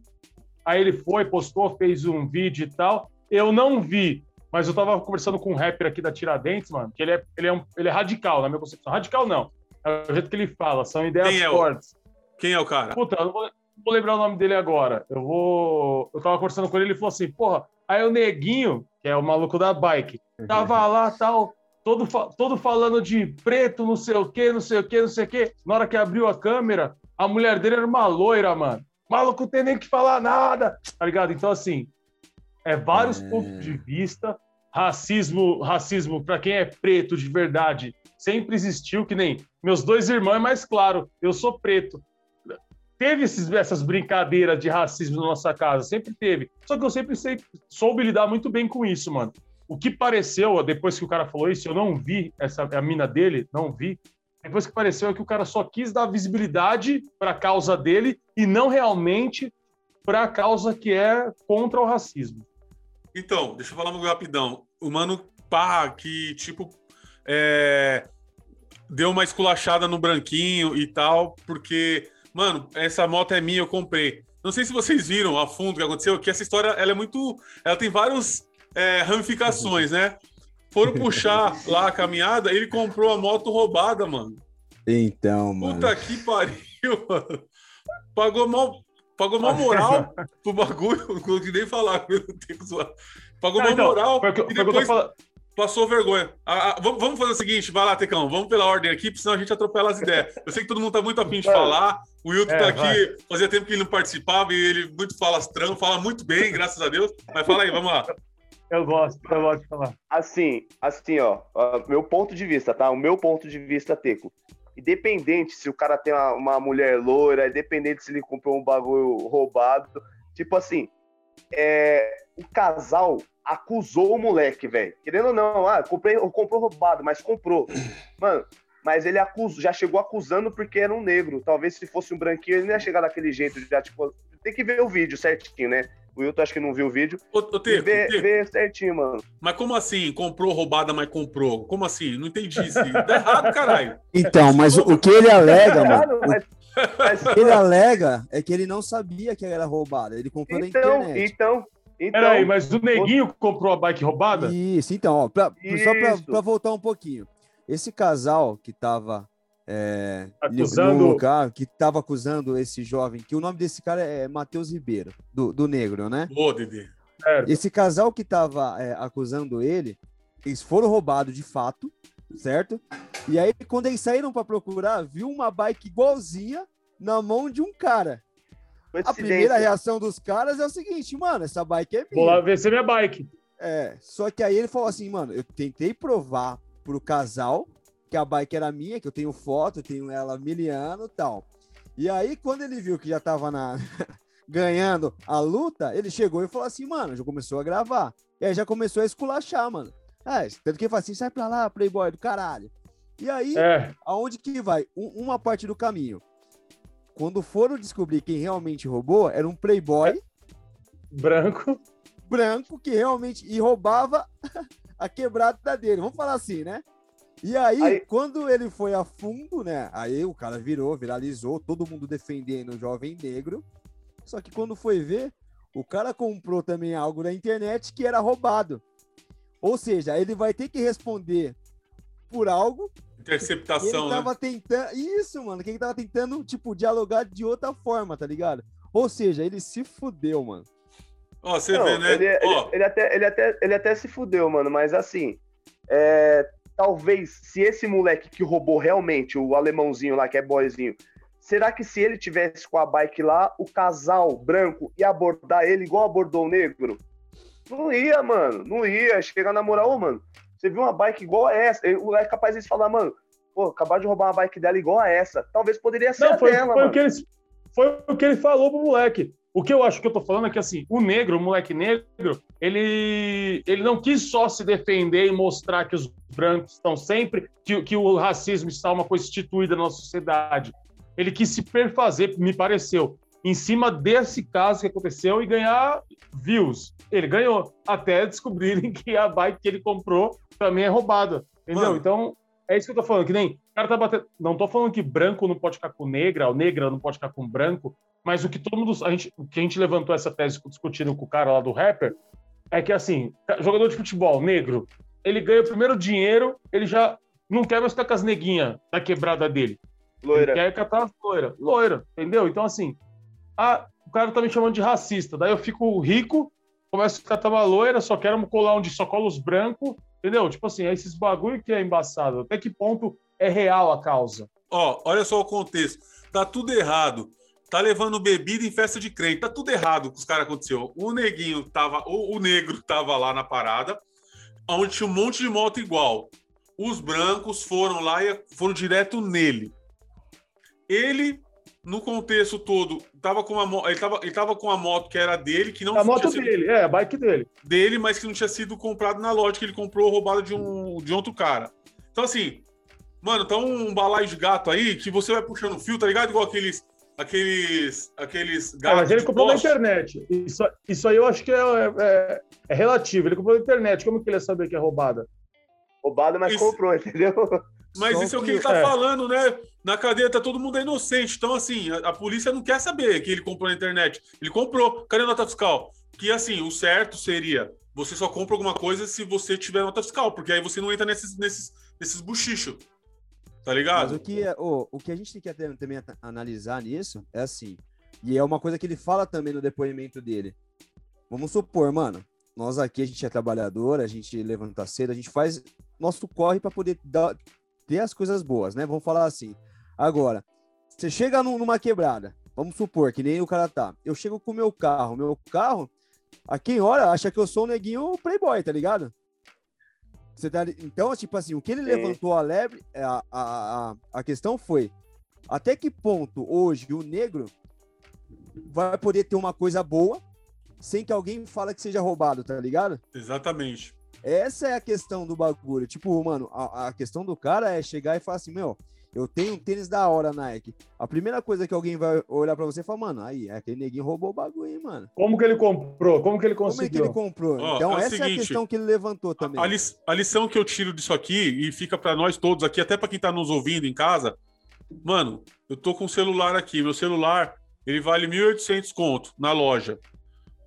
Aí ele foi, postou, fez um vídeo e tal. Eu não vi mas eu tava conversando com um rapper aqui da Tiradentes, mano, que ele é, ele é, um, ele é radical, na minha concepção. Radical não. É o jeito que ele fala, são ideias Quem é fortes. O... Quem é o cara? Puta, eu não vou, não vou, lembrar o nome dele agora. Eu vou. Eu tava conversando com ele, ele falou assim, porra, aí o neguinho, que é o maluco da bike, tava lá tal. Todo, todo falando de preto, não sei o que, não sei o que, não sei o que. Na hora que abriu a câmera, a mulher dele era uma loira, mano. Maluco não tem nem que falar nada, tá ligado? Então, assim, é vários é... pontos de vista. Racismo, racismo para quem é preto de verdade, sempre existiu, que nem meus dois irmãos é mais claro, eu sou preto. teve esses, essas brincadeiras de racismo na nossa casa, sempre teve. Só que eu sempre sei, soube lidar muito bem com isso, mano. O que pareceu, depois que o cara falou isso, eu não vi essa a mina dele, não vi. Depois que pareceu é que o cara só quis dar visibilidade para a causa dele e não realmente para a causa que é contra o racismo. Então, deixa eu falar um rapidão. O mano pá, que tipo é, deu uma esculachada no branquinho e tal, porque mano, essa moto é minha, eu comprei. Não sei se vocês viram a fundo o que aconteceu, que essa história ela é muito. Ela tem várias é, ramificações, né? Foram puxar lá a caminhada, ele comprou a moto roubada, mano. Então, mano. Puta que pariu, mano. Pagou mal, pagou mal moral pro bagulho, não consegui nem falar, Pagou mal então, moral foi, e depois passou vergonha. Ah, ah, vamos, vamos fazer o seguinte, vai lá, Tecão, vamos pela ordem aqui, senão a gente atropela as ideias. Eu sei que todo mundo tá muito afim de falar, o Wilton é, tá aqui, vai. fazia tempo que ele não participava e ele muito falastrão, fala muito bem, graças a Deus. Mas fala aí, vamos lá. Eu gosto, eu gosto de falar. Assim, assim, ó, meu ponto de vista, tá? O meu ponto de vista, Teco. Independente se o cara tem uma, uma mulher loira, independente se ele comprou um bagulho roubado, tipo assim, é, o casal acusou o moleque, velho. Querendo ou não, ah, comprei, comprou roubado, mas comprou. Mano, mas ele acusou, já chegou acusando porque era um negro. Talvez se fosse um branquinho, ele não ia chegar daquele jeito. Já, tipo, tem que ver o vídeo certinho, né? O Wilton acho que não viu o vídeo. Ô, ô Teco, vê, vê certinho, mano. Mas como assim? Comprou roubada, mas comprou? Como assim? Não entendi isso. Tá errado, caralho. Então, mas o, que ele alega, mano. Mas, mas... O que ele alega é que ele não sabia que era roubada. Ele comprou então, na internet. Então, então, Peraí, mas o neguinho comprou a bike roubada? Isso, então, ó, pra, só para voltar um pouquinho. Esse casal que tava é, acusando... no lugar, que tava acusando esse jovem, que o nome desse cara é Matheus Ribeiro, do, do Negro, né? Ô, Dede. Esse casal que tava é, acusando ele, eles foram roubados de fato, certo? E aí, quando eles saíram para procurar, viu uma bike igualzinha na mão de um cara. A primeira reação dos caras é o seguinte, mano, essa bike é minha. Vou lá ver se é minha bike. É, só que aí ele falou assim, mano, eu tentei provar pro casal que a bike era minha, que eu tenho foto, tenho ela miliano e tal. E aí, quando ele viu que já tava na... ganhando a luta, ele chegou e falou assim, mano, já começou a gravar. E aí já começou a esculachar, mano. É, tanto que ele fala assim, sai pra lá, playboy do caralho. E aí, é. aonde que vai? Um, uma parte do caminho. Quando foram descobrir quem realmente roubou, era um playboy é. branco, branco que realmente e roubava a quebrada dele. Vamos falar assim, né? E aí, aí, quando ele foi a fundo, né? Aí o cara virou, viralizou, todo mundo defendendo o jovem negro. Só que quando foi ver, o cara comprou também algo na internet que era roubado. Ou seja, ele vai ter que responder por algo Interceptação, ele tava né? tentando. Isso, mano. Que ele tava tentando, tipo, dialogar de outra forma, tá ligado? Ou seja, ele se fudeu, mano. Ó, você vê, né? Ele, ele, ele, até, ele, até, ele até se fudeu, mano, mas assim. É, talvez se esse moleque que roubou realmente, o alemãozinho lá, que é boyzinho, será que se ele tivesse com a bike lá, o casal branco ia abordar ele igual abordou o negro? Não ia, mano. Não ia. Chegar na moral, mano. Você viu uma bike igual a essa? O é capaz de falar, mano, pô, acabaram de roubar uma bike dela igual a essa. Talvez poderia ser Não, foi, dela, foi mano. O que ele, foi o que ele falou pro moleque. O que eu acho que eu tô falando é que, assim, o negro, o moleque negro, ele, ele não quis só se defender e mostrar que os brancos estão sempre, que, que o racismo está uma coisa instituída na nossa sociedade. Ele quis se perfazer, me pareceu, em cima desse caso que aconteceu e ganhar views. Ele ganhou, até descobrirem que a bike que ele comprou também é roubada. Entendeu? Mano. Então, é isso que eu tô falando, que nem. O cara tá batendo. Não tô falando que branco não pode ficar com negra, ou negra não pode ficar com branco, mas o que todo mundo. A gente, o que a gente levantou essa tese discutindo com o cara lá do rapper é que, assim, jogador de futebol negro, ele ganha o primeiro dinheiro, ele já não quer mais ficar com as neguinhas da quebrada dele. Loira. Ele quer catar as loira. Loira, entendeu? Então, assim, a, o cara tá me chamando de racista. Daí eu fico rico, começo a catar uma loira, só quero colar onde só cola os brancos, Entendeu? Tipo assim, é esses bagulho que é embaçado. Até que ponto é real a causa? Ó, olha só o contexto. Tá tudo errado. Tá levando bebida em festa de crente. Tá tudo errado com os caras aconteceu. O neguinho tava, o, o negro tava lá na parada, onde tinha um monte de moto igual. Os brancos foram lá e foram direto nele. Ele no contexto todo, tava com uma, ele, tava, ele tava com a moto que era dele, que não A moto sido dele, é, a bike dele. dele, mas que não tinha sido comprado na loja, que ele comprou roubada de um de outro cara. Então, assim, mano, tá um balaio de gato aí que você vai puxando fio, tá ligado? Igual aqueles. Aqueles. Aqueles Ah, gatos. mas ele de comprou na poste. internet. Isso, isso aí eu acho que é, é- é relativo. Ele comprou na internet. Como que ele ia saber que é roubada? Roubado, mas Isso. comprou, entendeu? Mas Só isso é o que que- ele tá é. falando, né? Na cadeia tá todo mundo inocente. Então, assim, a, a polícia não quer saber que ele comprou na internet. Ele comprou. Cadê a nota fiscal? Que, assim, o certo seria você só compra alguma coisa se você tiver nota fiscal, porque aí você não entra nesses, nesses, nesses buchichos. Tá Mas ligado? o que, ô, o que a gente tem que até- também analisar nisso é assim, e é uma coisa que ele fala também no depoimento dele. Vamos supor, mano, nós aqui a gente é trabalhador, a gente levanta cedo, a gente faz nosso corre para poder dar, ter as coisas boas, né? Vamos falar assim. Agora, você chega num- numa quebrada, vamos supor que nem o cara tá. Eu chego com o meu carro, meu carro, a quem olha acha que eu sou um neguinho playboy, tá ligado? Você tá, então, tipo assim, o que ele Sim. levantou a lebre, é, a, a, a, a questão foi até que ponto hoje o negro vai poder ter uma coisa boa sem que alguém fala que seja roubado, tá ligado? Exatamente. Essa é a questão do bagulho. Tipo, mano, a, a questão do cara é chegar e falar assim, meu, eu tenho um tênis da hora Nike. A primeira coisa que alguém vai olhar pra você e falar, mano, aí, aquele neguinho roubou o bagulho, hein, mano. Como que ele comprou? Como que ele Como é que conseguiu? ele comprou? Ó, então, é essa é a seguinte, questão que ele levantou também. A, lis- a lição que eu tiro disso aqui, e fica pra nós todos aqui, até pra quem tá nos ouvindo em casa, mano, eu tô com o celular aqui. Meu celular, ele vale 1.800 conto na loja.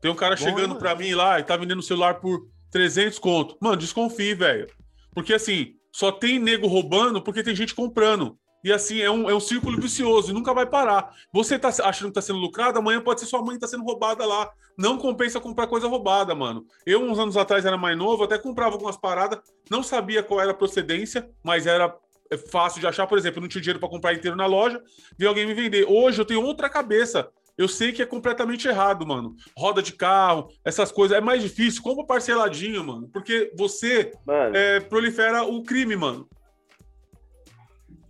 Tem um cara Bom, chegando pra mim lá e tá vendendo o celular por 300 conto. Mano, desconfie, velho. Porque assim, só tem nego roubando porque tem gente comprando. E assim, é um, é um círculo vicioso e nunca vai parar. Você tá achando que tá sendo lucrado, amanhã pode ser sua mãe que tá sendo roubada lá. Não compensa comprar coisa roubada, mano. Eu, uns anos atrás, era mais novo, até comprava algumas paradas, não sabia qual era a procedência, mas era é, fácil de achar. Por exemplo, eu não tinha dinheiro para comprar inteiro na loja, vi alguém me vender. Hoje eu tenho outra cabeça. Eu sei que é completamente errado, mano. Roda de carro, essas coisas. É mais difícil. Compra parceladinho, mano. Porque você Mano, é, prolifera o crime, mano.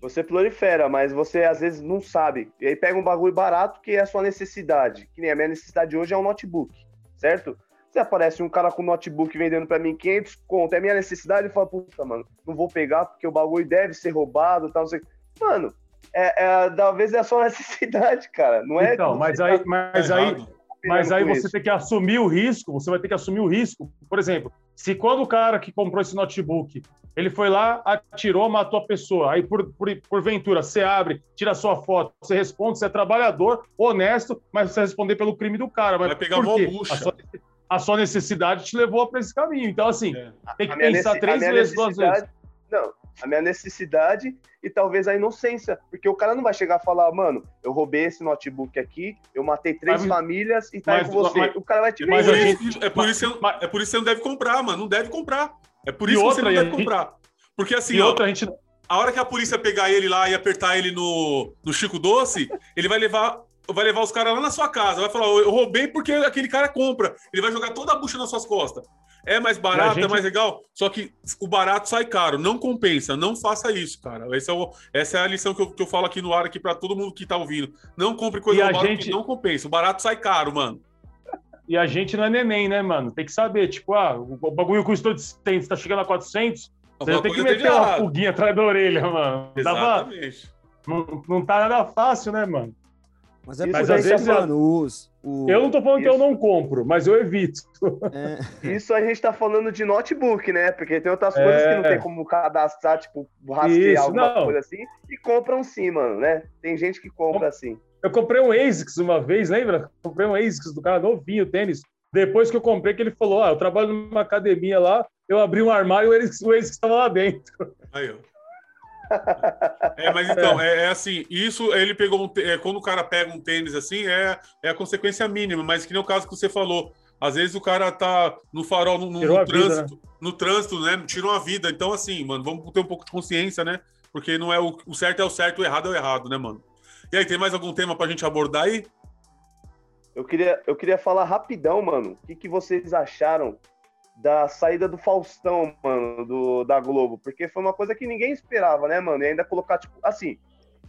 Você prolifera, mas você às vezes não sabe. E aí pega um bagulho barato que é a sua necessidade. Que nem a minha necessidade hoje é um notebook, certo? Se aparece um cara com notebook vendendo pra mim 500 conto, é minha necessidade, eu falo, puta, mano, não vou pegar porque o bagulho deve ser roubado, tal, não sei. Mano, é, é, talvez é a sua necessidade, cara. Não é. Então, mas aí, tá mas aí, mas aí você isso. tem que assumir o risco. Você vai ter que assumir o risco. Por exemplo, se quando o cara que comprou esse notebook, ele foi lá, atirou, matou a pessoa, aí por, por porventura você abre, tira a sua foto, você responde, você é trabalhador, honesto, mas você vai responder pelo crime do cara. Mas Vai pegar por quê? bucha. A sua, a sua necessidade te levou para esse caminho. Então, assim, É. tem que A pensar a três vezes, duas vezes. Não, a minha necessidade e talvez a inocência. Porque o cara não vai chegar e falar, mano, eu roubei esse notebook aqui, eu matei três Mas- famílias e tá aí mas- com você. mas- o cara vai te mas Por a vender. isso- é, por isso, é por isso que você não deve comprar, mano. Não deve comprar. É por E isso que outra, você e não gente- comprar. Porque assim, E ó, outra, a gente, a hora que a polícia pegar ele lá e apertar ele no, no Chico Doce, ele vai levar, vai levar os caras lá na sua casa. Vai falar, eu roubei porque aquele cara compra. Ele vai jogar toda a bucha nas suas costas. É mais barato, gente- é mais legal. Só que o barato sai caro. Não compensa. Não faça isso, cara. Esse é o- essa é a lição que eu, que eu falo aqui no ar, aqui pra todo mundo que tá ouvindo. Não compre coisa E a roubada gente- porque não compensa. O barato sai caro, mano. E a gente não é neném, né, mano? Tem que saber, tipo, ah, o bagulho custou de 100, tá chegando a 400, você tem que meter uma pulguinha atrás da orelha, mano. Pra- Exatamente. não, não tá nada fácil, né, mano? Mas é Isso por às isso, vezes, mano, os... O, Eu não tô falando que eu Isso. não compro, mas eu evito. é, Isso a gente tá falando de notebook, né? Porque tem outras É. coisas que não tem como cadastrar, tipo, rastrear Isso, alguma não. coisa assim. E compram sim, mano, né? Tem gente que compra assim. Eu comprei um ASICS uma vez, lembra? Comprei um ASICS do cara novinho, tênis. Depois que eu comprei, que ele falou, ah, eu trabalho numa academia lá, eu abri um armário e o ASICS, estava lá dentro. Aí, ó. É, mas então, é, é assim, isso ele pegou um, é, quando o cara pega um tênis assim, é, é a consequência mínima, mas que nem o caso que você falou. Às vezes o cara tá no farol, no, no- no a vida, trânsito, no trânsito, né? Tirou a vida. Então, assim, mano, vamos ter um pouco de consciência, né? Porque não é o, o certo é o certo, o errado é o errado, né, mano? E aí, tem mais algum tema pra gente abordar aí? Eu queria, eu queria falar rapidão, mano. O que, que vocês acharam da saída do Faustão, mano, do, da Globo? Porque foi uma coisa que ninguém esperava, né, mano? E ainda colocar, tipo, assim,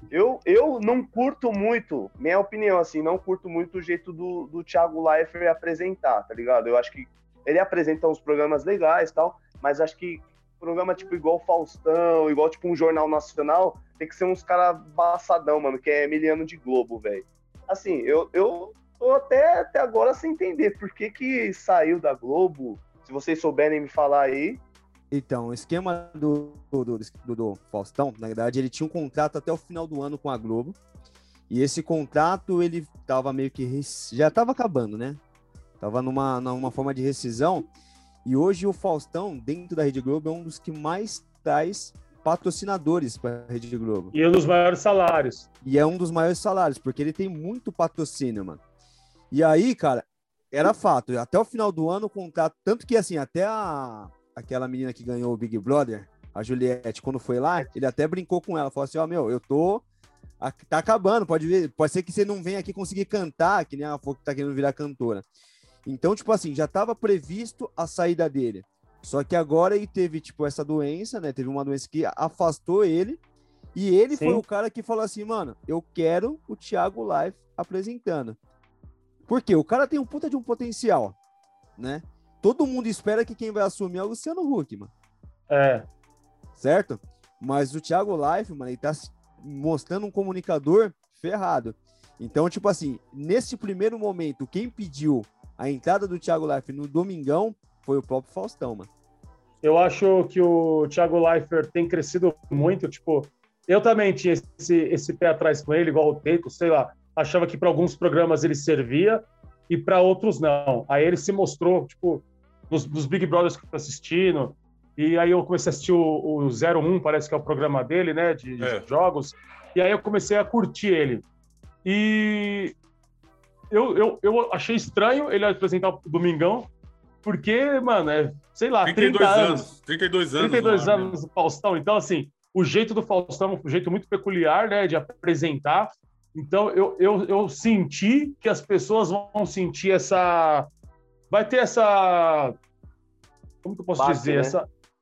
Eu, eu não curto muito, minha opinião, assim, não curto muito o jeito do, do Thiago Leifert apresentar, tá ligado? Eu acho que ele apresenta uns programas legais tal, mas acho que programa tipo igual Faustão, igual tipo um jornal nacional, tem que ser uns caras baçadão, mano, que é Emiliano de Globo, velho. Assim, eu, eu tô até, até agora sem entender por que que saiu da Globo. Se vocês souberem me falar aí, Então, o esquema do, do, do, do Faustão, na verdade, ele tinha um contrato até o final do ano com a Globo. E esse contrato, ele tava meio que. Já tava acabando, né? Tava numa, numa forma de rescisão. E hoje o Faustão, dentro da Rede Globo, é um dos que mais traz patrocinadores para a Rede Globo. E um dos maiores salários. E é um dos maiores salários, porque ele tem muito patrocínio, mano. E aí, cara, era fato. Até o final do ano, o contrato. Tanto que, assim, até a, aquela menina que ganhou o Big Brother, a Juliette, quando foi lá, ele até brincou com ela. Falou assim: Ó, meu, eu tô. Tá acabando, pode ver. Pode ser que você não venha aqui conseguir cantar, que nem a Fo que tá querendo virar cantora. Então, tipo assim, já tava previsto a saída dele. Só que agora ele teve, tipo, essa doença, né? Teve uma doença que afastou ele. E ele Sim. foi o cara que falou assim, mano, eu quero o Thiago Live apresentando. Por quê? O cara tem um puta de um potencial, né? Todo mundo espera que quem vai assumir é o Luciano Huck, mano. É. Certo? Mas o Thiago Life, mano, ele tá mostrando um comunicador ferrado. Então, tipo assim, nesse primeiro momento, quem pediu a entrada do Thiago Life no Domingão foi o próprio Faustão, mano. Eu acho que o Thiago Leifert tem crescido muito. Tipo, eu também tinha esse, esse pé atrás com ele, igual o Teco, sei lá. Achava que para alguns programas ele servia e para outros não. Aí ele se mostrou, tipo, nos, nos Big Brothers que eu tô assistindo. E aí eu comecei a assistir o, o 01, parece que é o programa dele, né, de, de É. jogos. E aí eu comecei a curtir ele. E eu, eu, eu achei estranho ele apresentar o Domingão, porque, mano, é, sei lá, 32 30 anos. anos. 32 anos. 32 no ar, né? anos do Faustão. Então, assim, o jeito do Faustão é um jeito muito peculiar, né, de apresentar. Então, eu, eu, eu senti que as pessoas vão sentir essa. Vai ter essa. Como que eu posso Baque, dizer? né?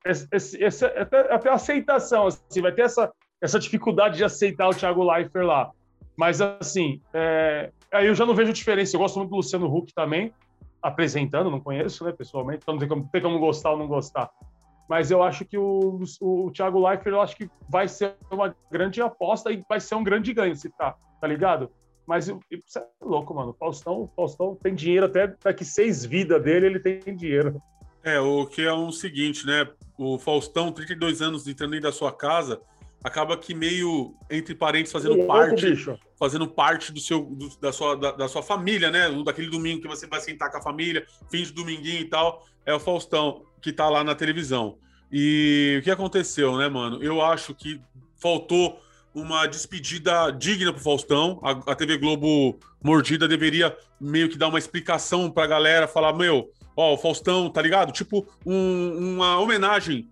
Essa, esse, esse- até, até aceitação. Assim, vai ter essa, essa dificuldade de aceitar o Thiago Leifert lá. Mas, assim, é, aí eu já não vejo diferença. Eu gosto muito do Luciano Huck também, apresentando, não conheço, né, pessoalmente, então não tem como, tem como gostar ou não gostar. Mas eu acho que o, o, Thiago Leifert, eu acho que vai ser uma grande aposta e vai ser um grande ganho, se tá, tá ligado? Mas você é louco, mano. O Faustão, o Faustão tem dinheiro até daqui seis vidas dele, ele tem dinheiro. É, o que é o seguinte, né? O Faustão, 32 anos entrando dentro da sua casa, acaba que meio, entre parentes, fazendo Louco, parte, bicho. fazendo parte do seu, do- da, sua, da, da sua família, né? Daquele domingo que você vai sentar com a família, fim de dominguinho e tal, é o Faustão que tá lá na televisão. E o que aconteceu, né, mano? Eu acho que faltou uma despedida digna pro Faustão. A, a TV Globo Mordida deveria meio que dar uma explicação pra galera, falar, meu, ó, o Faustão, tá ligado? Tipo, um- uma homenagem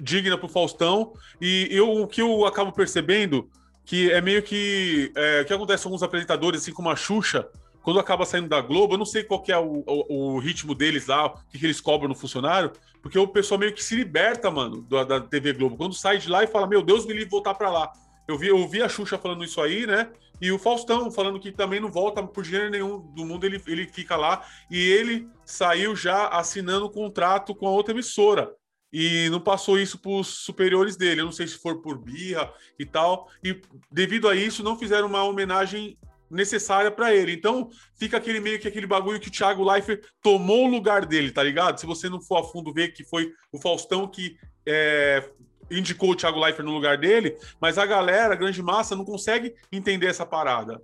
digna pro Faustão. E eu, o que eu acabo percebendo que é meio que é, o que acontece com alguns apresentadores, assim como a Xuxa, quando acaba saindo da Globo, eu não sei qual que é o, o- o ritmo deles lá, o que, que eles cobram no funcionário, porque o pessoal meio que se liberta, mano, da, da TV Globo. Quando sai de lá e fala, meu Deus, me livre voltar pra lá. Eu vi, eu vi a Xuxa falando isso aí, né? E o Faustão falando que também não volta por dinheiro nenhum do mundo, ele, ele fica lá. E ele saiu já assinando um contrato com a outra emissora. E não passou isso para os superiores dele. Eu não sei se for por birra e tal. E devido a isso, não fizeram uma homenagem necessária para ele. Então, fica aquele meio que aquele bagulho que o Thiago Leifert tomou o lugar dele, tá ligado? Se você não for a fundo ver que foi o Faustão que é, indicou o Thiago Leifert no lugar dele, mas a galera, a grande massa, não consegue entender essa parada.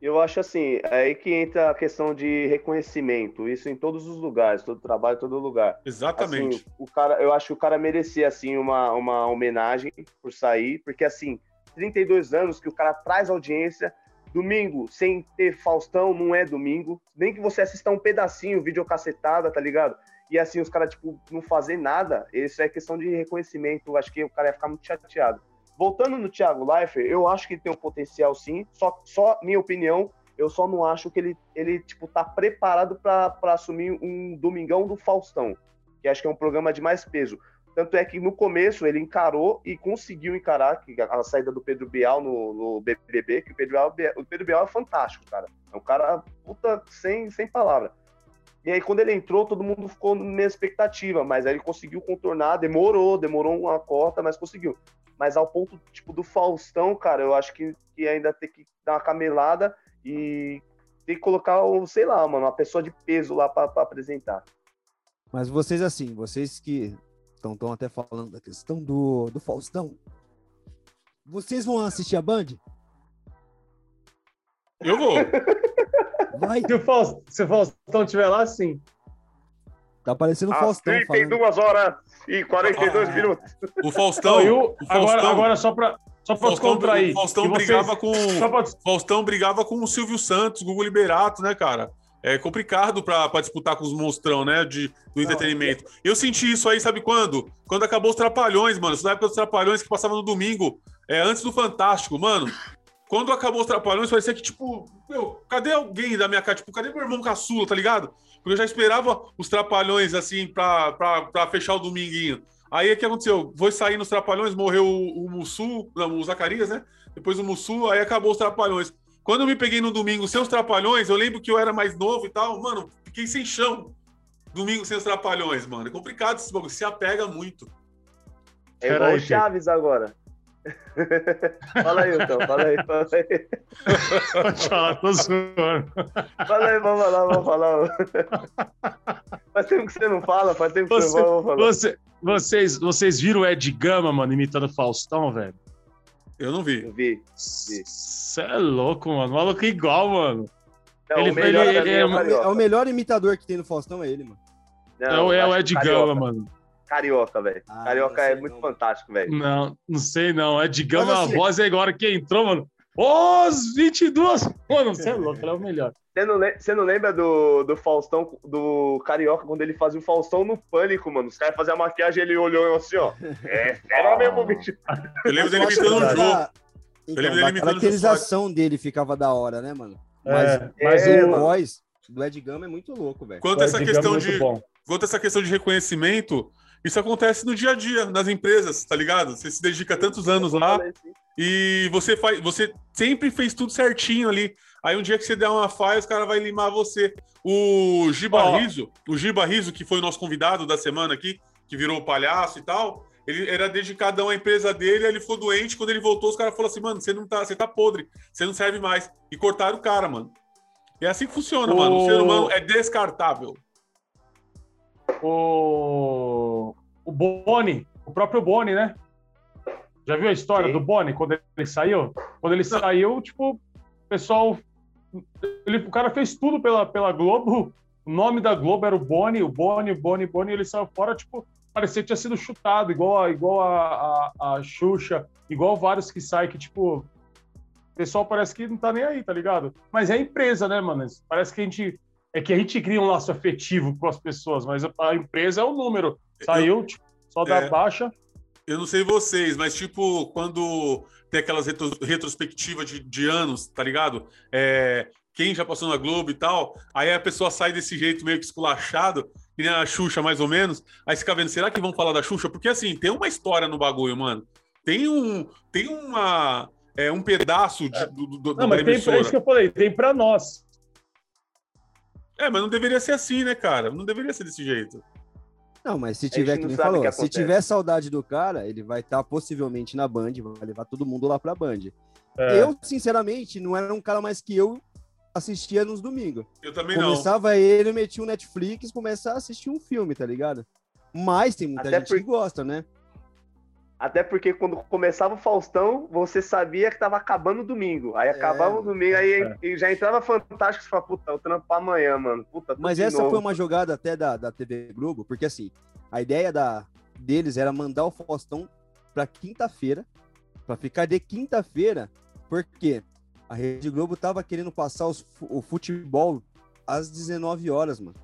Eu acho assim, é aí que entra a questão de reconhecimento, isso em todos os lugares, todo trabalho, todo lugar. Exatamente. Assim, o cara, eu acho que o cara merecia assim uma, uma homenagem por sair, porque assim, 32 anos que o cara traz audiência, domingo sem ter Faustão não é domingo, nem que você assista um pedacinho, videocacetada, tá ligado? E assim, os caras, tipo, não fazer nada, isso é questão de reconhecimento, eu acho que o cara ia ficar muito chateado. Voltando no Thiago Leifert, eu acho que ele tem um potencial sim, só, só minha opinião, eu só não acho que ele, ele tipo, tá preparado para assumir um Domingão do Faustão, que acho que é um programa de mais peso. Tanto é que no começo ele encarou e conseguiu encarar a saída do Pedro Bial no, no BBB, que o Pedro Bial, o Pedro Bial é fantástico, cara. É um cara puta sem, sem palavra. E aí, quando ele entrou, todo mundo ficou na expectativa, mas aí ele conseguiu contornar, demorou, demorou uma corta, mas conseguiu. Mas ao ponto, tipo, do Faustão, cara, eu acho que, que ainda tem que dar uma camelada e tem que colocar, sei lá, mano, uma pessoa de peso lá para apresentar. Mas vocês, assim, vocês que estão até falando da questão do, do Faustão, vocês vão assistir a Band? Eu vou. Vai. Se o Faustão, se o Faustão estiver lá, sim. Tá parecendo o Faustão. 32 falando. horas e 42 ah, minutos. O Faustão. o, o Faustão agora, agora, só para só pra Faustão, contrair. O Faustão brigava com. Pra... Faustão brigava com o Silvio Santos, Google Liberato, né, cara? É complicado para disputar com os monstrão, né? De, do entretenimento. Eu senti isso aí, sabe quando? Quando acabou os Trapalhões, mano. Isso na época dos Trapalhões que passava no domingo, é, antes do Fantástico, mano. Quando acabou os Trapalhões, parecia que, tipo, meu, cadê alguém da minha casa? Tipo, cadê meu irmão caçula, tá ligado? Porque eu já esperava os Trapalhões, assim, pra, pra, pra fechar o dominguinho. Aí o que aconteceu? Foi sair nos Trapalhões, morreu o, o Mussu, não, o Zacarias, né? Depois o Mussu, aí acabou os Trapalhões. Quando eu me peguei no domingo sem os Trapalhões, eu lembro que eu era mais novo e tal, mano, fiquei sem chão. Domingo sem os Trapalhões, mano. É complicado esse bagulho, se apega muito. É igual o Chaves agora. fala aí, então, fala aí, fala aí. Pode falar, tô zoando. Fala aí, vamos falar, vamos falar. Faz tempo que você não fala, faz tempo que você, você não fala. Você, vocês, vocês viram o Ed Gama, mano, imitando o Faustão, velho? Eu não vi. Eu vi. Você é louco, mano. O maluco é igual, mano. Não, ele, o melhor ele, ele é, é, é, o melhor imitador que tem no Faustão, é ele, mano. Não, é, é o Ed Gama, mano. Carioca, velho. Ah, Carioca é muito não. fantástico, velho. Não, não sei não. Gama, assim, a voz é agora que entrou, mano. Os 22! Mano, você é louco, ele é o melhor. Você não, você não lembra do, do Faustão, do Carioca, quando ele fazia o Faustão no Pânico, mano? Os caras faziam a maquiagem ele olhou assim, ó. É, era mesmo, bicho. Eu lembro dele imitando o jogo. Então, a caracterização dele ficava da hora, né, mano? Mas, é, mas é, o voz do Ed Gama é muito louco, velho. Quanto essa questão é de quanto essa questão de reconhecimento, isso acontece no dia a dia, nas empresas, tá ligado? Você se dedica tantos anos lá e você faz, você sempre fez tudo certinho ali. Aí um dia que você der uma falha, os caras vão limar você. O Giba oh. Riso, o Giba Riso, que foi o nosso convidado da semana aqui, que virou palhaço e tal, ele era dedicadão à empresa dele, ele ficou doente, quando ele voltou, os caras falaram assim, mano, você não tá, você tá podre, você não serve mais. E cortaram o cara, mano. É assim que funciona, o... mano. O ser humano é descartável. O, o Boni, o próprio Boni, né? Já viu a história Sim. do Boni quando ele saiu? Quando ele saiu, tipo, o pessoal ele, o cara fez tudo pela, pela Globo. O nome da Globo era o Boni, o Boni, o Boni, o Boni. Ele saiu fora, tipo, parecia que tinha sido chutado, igual, igual a, a, a Xuxa, igual vários que saem que, tipo, o pessoal parece que não tá nem aí, tá ligado? Mas é a empresa, né, mano? Parece que a gente. É que a gente cria um laço afetivo com as pessoas, mas a empresa é o número. Saiu, tipo, só dá é, baixa. Eu não sei vocês, mas, tipo, quando tem aquelas retro, retrospectivas de, de anos, tá ligado? É, quem já passou na Globo e tal, aí a pessoa sai desse jeito meio que esculachado, que nem a Xuxa, mais ou menos, aí fica vendo, será que vão falar da Xuxa? Porque, assim, tem uma história no bagulho, mano. Tem um... Tem uma... É, um pedaço de, do, do, Não, mas tem pra isso que eu falei, tem pra nós. É, mas não deveria ser assim, né, cara? Não deveria ser desse jeito. Não, mas se tiver, que nem falou, se tiver saudade do cara, ele vai estar tá possivelmente na Band, vai levar todo mundo lá pra Band. É. Eu, sinceramente, não era um cara mais que eu assistia nos domingos. Eu também Começava não. Começava ele, metia um Netflix, começar a assistir um filme, tá ligado? Mas tem muita Até gente por... que gosta, né? Até porque quando começava o Faustão, você sabia que tava acabando o domingo. Aí acabava é, o domingo, aí é. já entrava fantástico e falava, puta, eu trampo amanhã, mano. Puta, Mas essa novo. foi uma jogada até da, da TV Globo, porque assim, a ideia da, deles era mandar o Faustão pra quinta-feira, pra ficar de quinta-feira, porque a Rede Globo tava querendo passar os, o futebol às 19 horas, mano.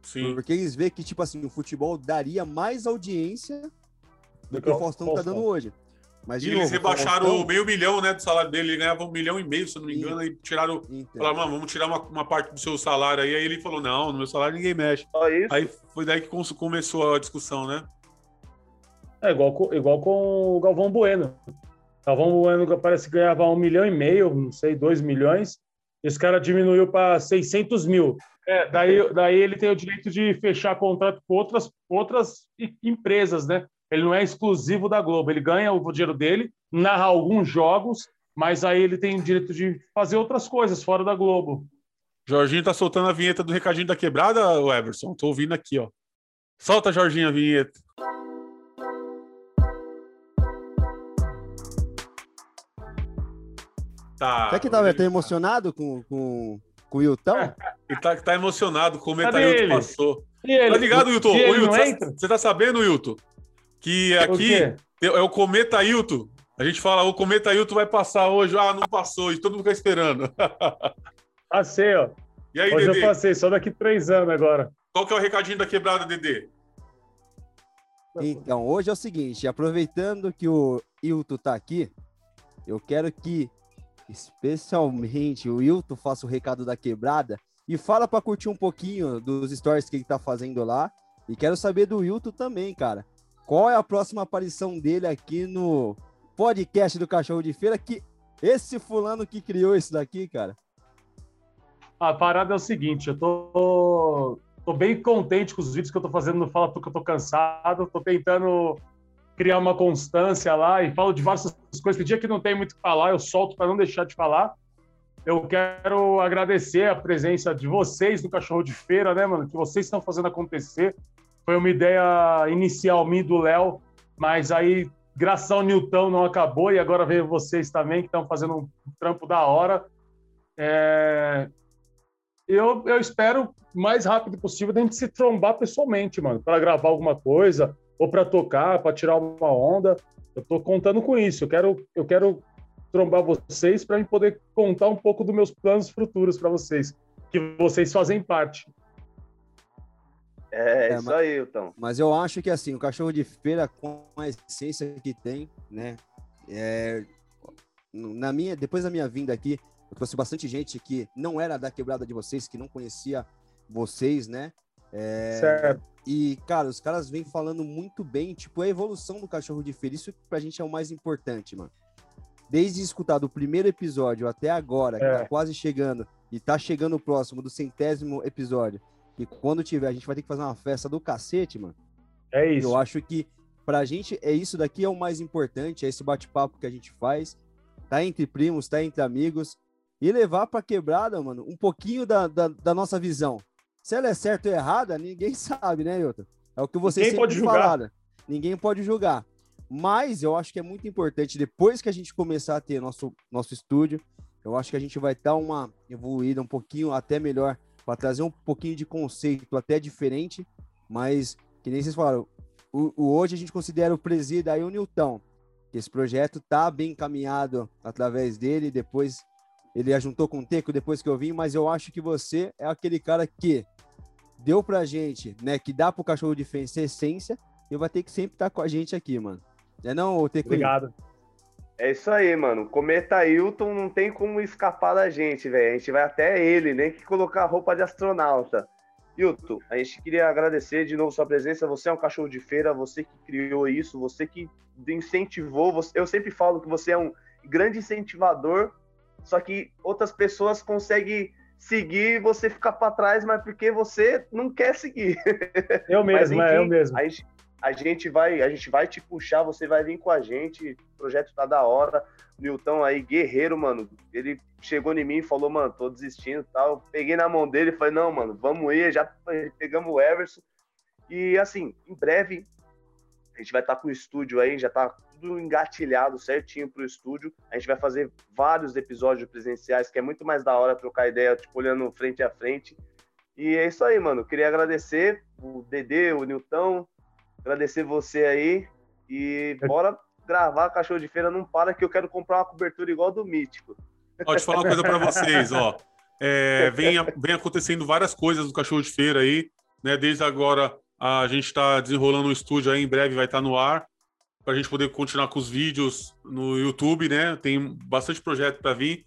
Sim. Porque eles vê que, tipo assim, o futebol daria mais audiência do que o Faustão, Faustão tá dando hoje. Mas, e novo, eles rebaixaram Faustão... meio milhão né, do salário dele, ele ganhava um milhão e meio, se eu não me engano, e tiraram. Então. Falaram, mano, vamos tirar uma, uma, parte do seu salário aí. Aí ele falou: não, no meu salário ninguém mexe. Aí foi daí que começou a discussão, né? É igual, com- igual com o Galvão Bueno. Galvão Bueno parece que ganhava um milhão e meio, não sei, dois milhões. Esse cara diminuiu para 600 mil. É, daí, daí ele tem o direito de fechar contrato com outras, outras empresas, né? Ele não é exclusivo da Globo. Ele ganha o dinheiro dele, narra alguns jogos, mas aí ele tem o direito de fazer outras coisas fora da Globo. Jorginho tá soltando a vinheta do recadinho da quebrada, o Everson. Tô ouvindo aqui, ó. Solta, Jorginho, a vinheta. Tá. Será que tava tão emocionado com, com, com o Wilton? Ele tá, tá emocionado com o Metailton ele? passou. Ele, Tá ligado, Wilton? Wilton, entra? você tá sabendo, Wilton? Que aqui é o Cometa Hilton. A gente fala, o Cometa Hilton vai passar hoje. Ah, não passou. E todo mundo fica esperando. Passei, ó. E aí, Hoje eu Dedê? passei, só daqui três anos agora. Qual que é o recadinho da quebrada, Dedê? Então, hoje é o seguinte, aproveitando que o Wilton tá aqui, eu quero que, especialmente, o Wilton faça o recado da quebrada e fala para curtir um pouquinho dos stories que ele tá fazendo lá. E quero saber do Wilton também, cara. Qual é a próxima aparição dele aqui no podcast do Cachorro de Feira? Que esse fulano que criou isso daqui, cara. A parada é o seguinte, eu tô, tô bem contente com os vídeos que eu tô fazendo no Fala que eu tô cansado, tô tentando criar uma constância lá e falo de várias coisas. Tem dia que não tem muito o que falar, eu solto para não deixar de falar. Eu quero agradecer a presença de vocês no Cachorro de Feira, né, mano? Que vocês estão fazendo acontecer. Foi uma ideia inicial minha do Léo, mas aí, graças ao Newton, não acabou e agora veio vocês também, que estão fazendo um trampo da hora. É, eu, eu espero mais rápido possível da gente se trombar pessoalmente, mano, para gravar alguma coisa ou para tocar, para tirar uma onda. Eu tô contando com isso. Eu quero, eu quero trombar vocês para poder contar um pouco dos meus planos futuros para vocês, que vocês fazem parte. É, É, isso mas- aí, então. Mas eu acho que assim, o cachorro de feira, com a essência que tem, né? é, na minha, depois da minha vinda aqui, eu trouxe bastante gente que não era da quebrada de vocês, que não conhecia vocês, né? É, Certo. E, cara, os caras vêm falando muito bem, tipo, a evolução do cachorro de feira. Isso pra gente é o mais importante, mano. Desde escutar do primeiro episódio até agora, que É. tá quase chegando, e tá chegando o próximo, do centésimo episódio, e quando tiver, a gente vai ter que fazer uma festa do cacete, mano. É isso. Eu acho que pra gente é isso daqui é o mais importante, é esse bate-papo que a gente faz, tá entre primos, tá entre amigos, e levar pra quebrada, mano, um pouquinho da, da, da nossa visão. Se ela é certa ou errada, ninguém sabe, né, Yota? É o que vocês Ninguém pode julgar. falaram. Ninguém pode julgar. Mas eu acho que é muito importante, depois que a gente começar a ter nosso, nosso estúdio, eu acho que a gente vai dar uma evoluída um pouquinho até melhor, para trazer um pouquinho de conceito até diferente, mas que nem vocês falaram, o, o hoje a gente considera o presida aí o Newton. que Esse projeto tá bem encaminhado através dele, depois ele ajuntou com o Teco depois que eu vim, mas eu acho que você é aquele cara que deu pra gente, né, que dá pro cachorro de fênix essência, e vai ter que sempre estar com a gente aqui, mano. É não, Teco? Obrigado. É isso aí, mano. Cometa Hilton não tem como escapar da gente, velho. A gente vai até ele, nem que colocar roupa de astronauta. Hilton, a gente queria agradecer de novo sua presença. Você é um cachorro de feira, você que criou isso, você que incentivou. Você... Eu sempre falo que você é um grande incentivador, só que outras pessoas conseguem seguir e você fica para trás, mas porque você não quer seguir. Eu Mas, mesmo, é enfim, eu mesmo. A gente, a gente vai, a gente vai te puxar, você vai vir com a gente. O projeto tá da hora. Nilton aí, guerreiro, mano. Ele chegou em mim e falou, mano, tô desistindo e tal. Peguei na mão dele e falei, não, mano, vamos ir. Já pegamos o Everson. E assim, em breve, a gente vai estar com o estúdio aí, já tá tudo engatilhado certinho pro estúdio. A gente vai fazer vários episódios presenciais, que é muito mais da hora trocar ideia, tipo, olhando frente a frente. E é isso aí, mano. Queria agradecer o Dedê, o Nilton, agradecer você aí. E bora gravar Cachorro de Feira Não Para, que eu quero comprar uma cobertura igual do Mítico. Deixa eu falar uma coisa para vocês, ó. É, vem, vem acontecendo várias coisas do Cachorro de Feira aí, né? Desde agora a gente está desenrolando um estúdio aí, em breve vai estar no ar, para a gente poder continuar com os vídeos no YouTube, né? Tem bastante projeto para vir.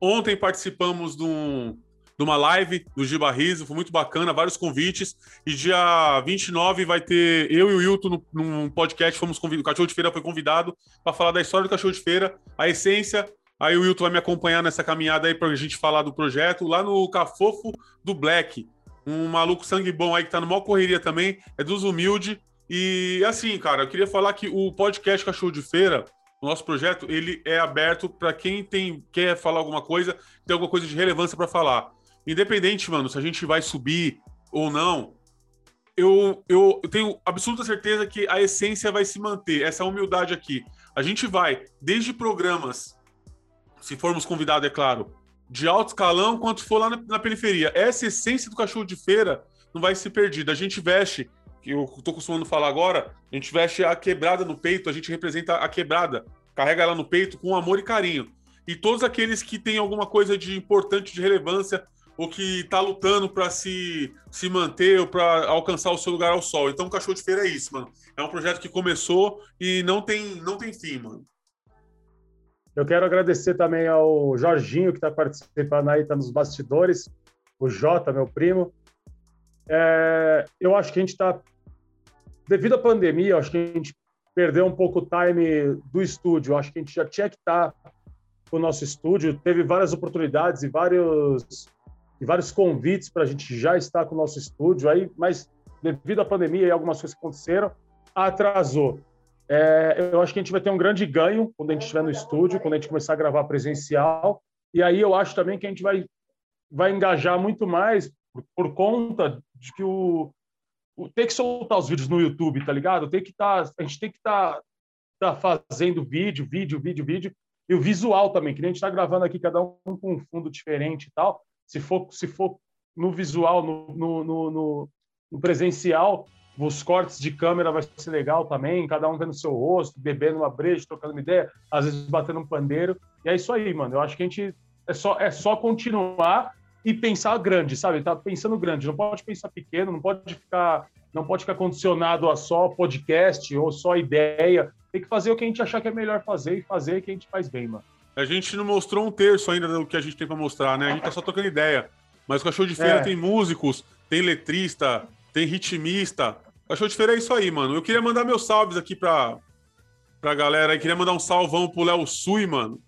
Ontem participamos de um, numa live do Giba Riso, foi muito bacana, vários convites. E dia 29 vai ter eu e o Wilton num podcast, fomos convidados, o Cachorro de Feira foi convidado para falar da história do Cachorro de Feira, a essência. Aí o Wilton vai me acompanhar nessa caminhada aí para a gente falar do projeto lá no Cafofo do Black. Um maluco sangue bom aí que tá no maior correria também, é dos humildes. E assim, cara, eu queria falar que o podcast Cachorro de Feira, o nosso projeto, ele é aberto para quem tem quer falar alguma coisa, tem alguma coisa de relevância para falar. Independente, mano, se a gente vai subir ou não, eu, eu, eu, tenho absoluta certeza que a essência vai se manter, essa humildade aqui. A gente vai, desde programas, se formos convidados, é claro, de alto escalão, quanto for lá na, na, periferia. Essa essência do cachorro de feira não vai ser perdida. A gente veste, que eu tô costumando falar agora, a gente veste a quebrada no peito, a gente representa a quebrada, carrega ela no peito com amor e carinho. E todos aqueles que têm alguma coisa de importante, de relevância, ou que está lutando para se, se manter ou para alcançar o seu lugar ao sol. Então, o Cachorro de Feira é isso, mano. É um projeto que começou e não tem, não tem fim, mano. Eu quero agradecer também ao Jorginho, que está participando aí, está nos bastidores, o Jota, meu primo. É, eu acho que a gente está. Devido à pandemia, acho que a gente perdeu um pouco o time do estúdio. Acho que a gente já tinha que estar tá com o nosso estúdio. Teve várias oportunidades e vários e vários convites para a gente já estar com o nosso estúdio aí, mas devido à pandemia e algumas coisas que aconteceram, atrasou. É, eu acho que a gente vai ter um grande ganho quando a gente estiver no estúdio, quando a gente começar a gravar presencial. E aí eu acho também que a gente vai, vai engajar muito mais por, por conta de que o, o tem que soltar os vídeos no YouTube, tá ligado? Tem que tá, a gente tem que estar tá, tá fazendo vídeo, vídeo, vídeo, vídeo. E o visual também, que a gente está gravando aqui, cada um com um fundo diferente e tal se for, se for no visual, no, no, no, no presencial, os cortes de câmera vai ser legal também, cada um vendo seu rosto, bebendo uma breja, trocando uma ideia, às vezes batendo um pandeiro. E é isso aí, mano. Eu acho que a gente é só, é só continuar e pensar grande, sabe? Tá pensando grande, não pode pensar pequeno, não pode ficar, não pode ficar condicionado a só podcast ou só ideia. Tem que fazer o que a gente achar que é melhor fazer e fazer o que a gente faz bem, mano. A gente não mostrou um terço ainda do que a gente tem para mostrar, né? A gente tá só trocando ideia. Mas o Cachorro de Feira é. tem músicos, tem letrista, tem ritmista. O Cachorro de Feira é isso aí, mano. Eu queria mandar meus salves aqui pra, pra galera. Eu queria mandar um salvão pro Léo Sui, mano.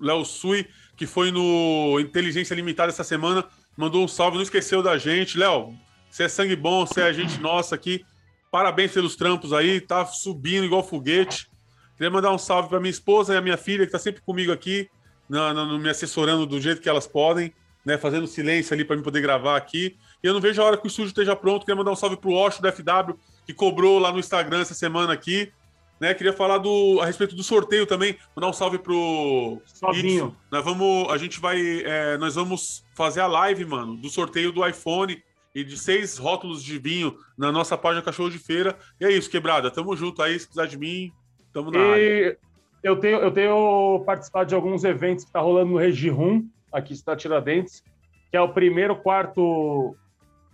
Léo Sui, que foi no Inteligência Limitada essa semana, mandou um salve, não esqueceu da gente. Léo, você é sangue bom, você é gente nossa aqui. Parabéns pelos trampos aí, tá subindo igual foguete. Queria mandar um salve para minha esposa e a minha filha, que está sempre comigo aqui, na, na, me assessorando do jeito que elas podem, né? Fazendo silêncio ali para mim poder gravar aqui. E eu não vejo a hora que o estúdio esteja pronto. Queria mandar um salve pro Osho da FW, que cobrou lá no Instagram essa semana aqui. Né, queria falar do, a respeito do sorteio também. Mandar um salve pro. Sozinho. Nós vamos. A gente vai. É, nós vamos fazer a live, mano, do sorteio do iPhone e de seis rótulos de vinho na nossa página Cachorro de Feira. E é isso, quebrada. Tamo junto aí. Se precisar de mim, Estamos na e área. Eu tenho, eu tenho participado de alguns eventos que está rolando no Regirum, aqui está Tiradentes, que é o primeiro quarto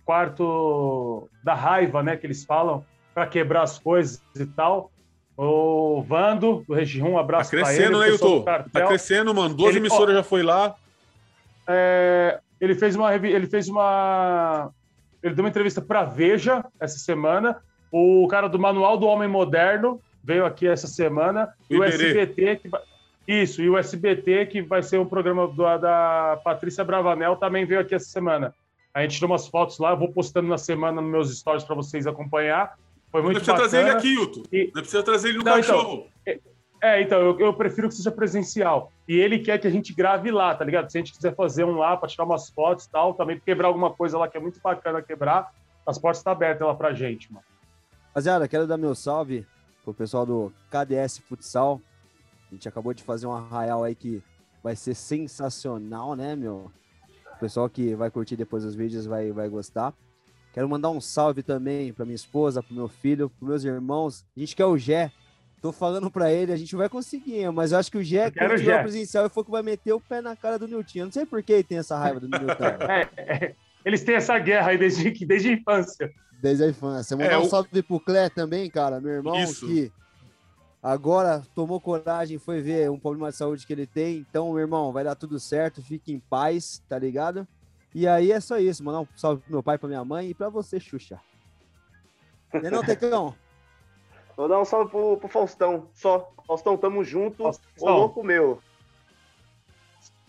quarto da raiva, né, que eles falam, para quebrar as coisas e tal. O Vando, do Regirum, um abraço Tá crescendo, né, Yuto? Tá crescendo, mano. Duas ele, emissoras ó, já foi lá. É, ele fez uma ele fez uma ele deu uma entrevista para Veja essa semana. O cara do Manual do Homem Moderno veio aqui essa semana. E o SBT, que, isso, e o SBT, que vai ser um programa do, da Patrícia Bravanel, também veio aqui essa semana. A gente tirou umas fotos lá, eu vou postando na semana nos meus stories para vocês acompanhar. Foi muito Não precisa trazer ele aqui, Hilton. E... Não precisa trazer ele no Não, então, cachorro. Então, é, então, eu, eu, prefiro que seja presencial. E ele quer que a gente grave lá, tá ligado? Se a gente quiser fazer um lá para tirar umas fotos e tal, também quebrar alguma coisa lá que é muito bacana quebrar, as portas estão tá abertas lá pra gente, mano. Rapaziada, quero dar meu salve pro pessoal do KDS Futsal. A gente acabou de fazer um arraial aí que vai ser sensacional, né, meu? O pessoal que vai curtir depois os vídeos vai, vai gostar. Quero mandar um salve também para minha esposa, pro meu filho, pros meus irmãos. A gente quer o Gé. Tô falando para ele, a gente vai conseguir, mas eu acho que o Gé, quando tiver presencial, foi que vai meter o pé na cara do Nilton. Eu não sei por que ele tem essa raiva do Nilton. é, é, eles têm essa guerra aí desde, desde a infância. Desde a infância. Mandar é, um salve pro Clé também, cara, meu irmão, Isso. que agora tomou coragem, foi ver um problema de saúde que ele tem. Então, meu irmão, vai dar tudo certo, fique em paz, tá ligado? E aí é só isso, mandar um salve pro meu pai, pra minha mãe e pra você, Xuxa. Não, é não Tecão? Vou dar um salve pro, pro Faustão. Só. Faustão, tamo junto. Faustão. Ô louco meu.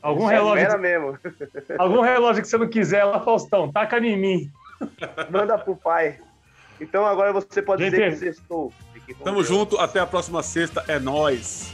Algum É relógio, mesmo. algum relógio que você não quiser lá, Faustão, taca em mim. Manda pro pai. Então agora você pode Gente, dizer que sextou. Tamo junto, até a próxima sexta. É nóis.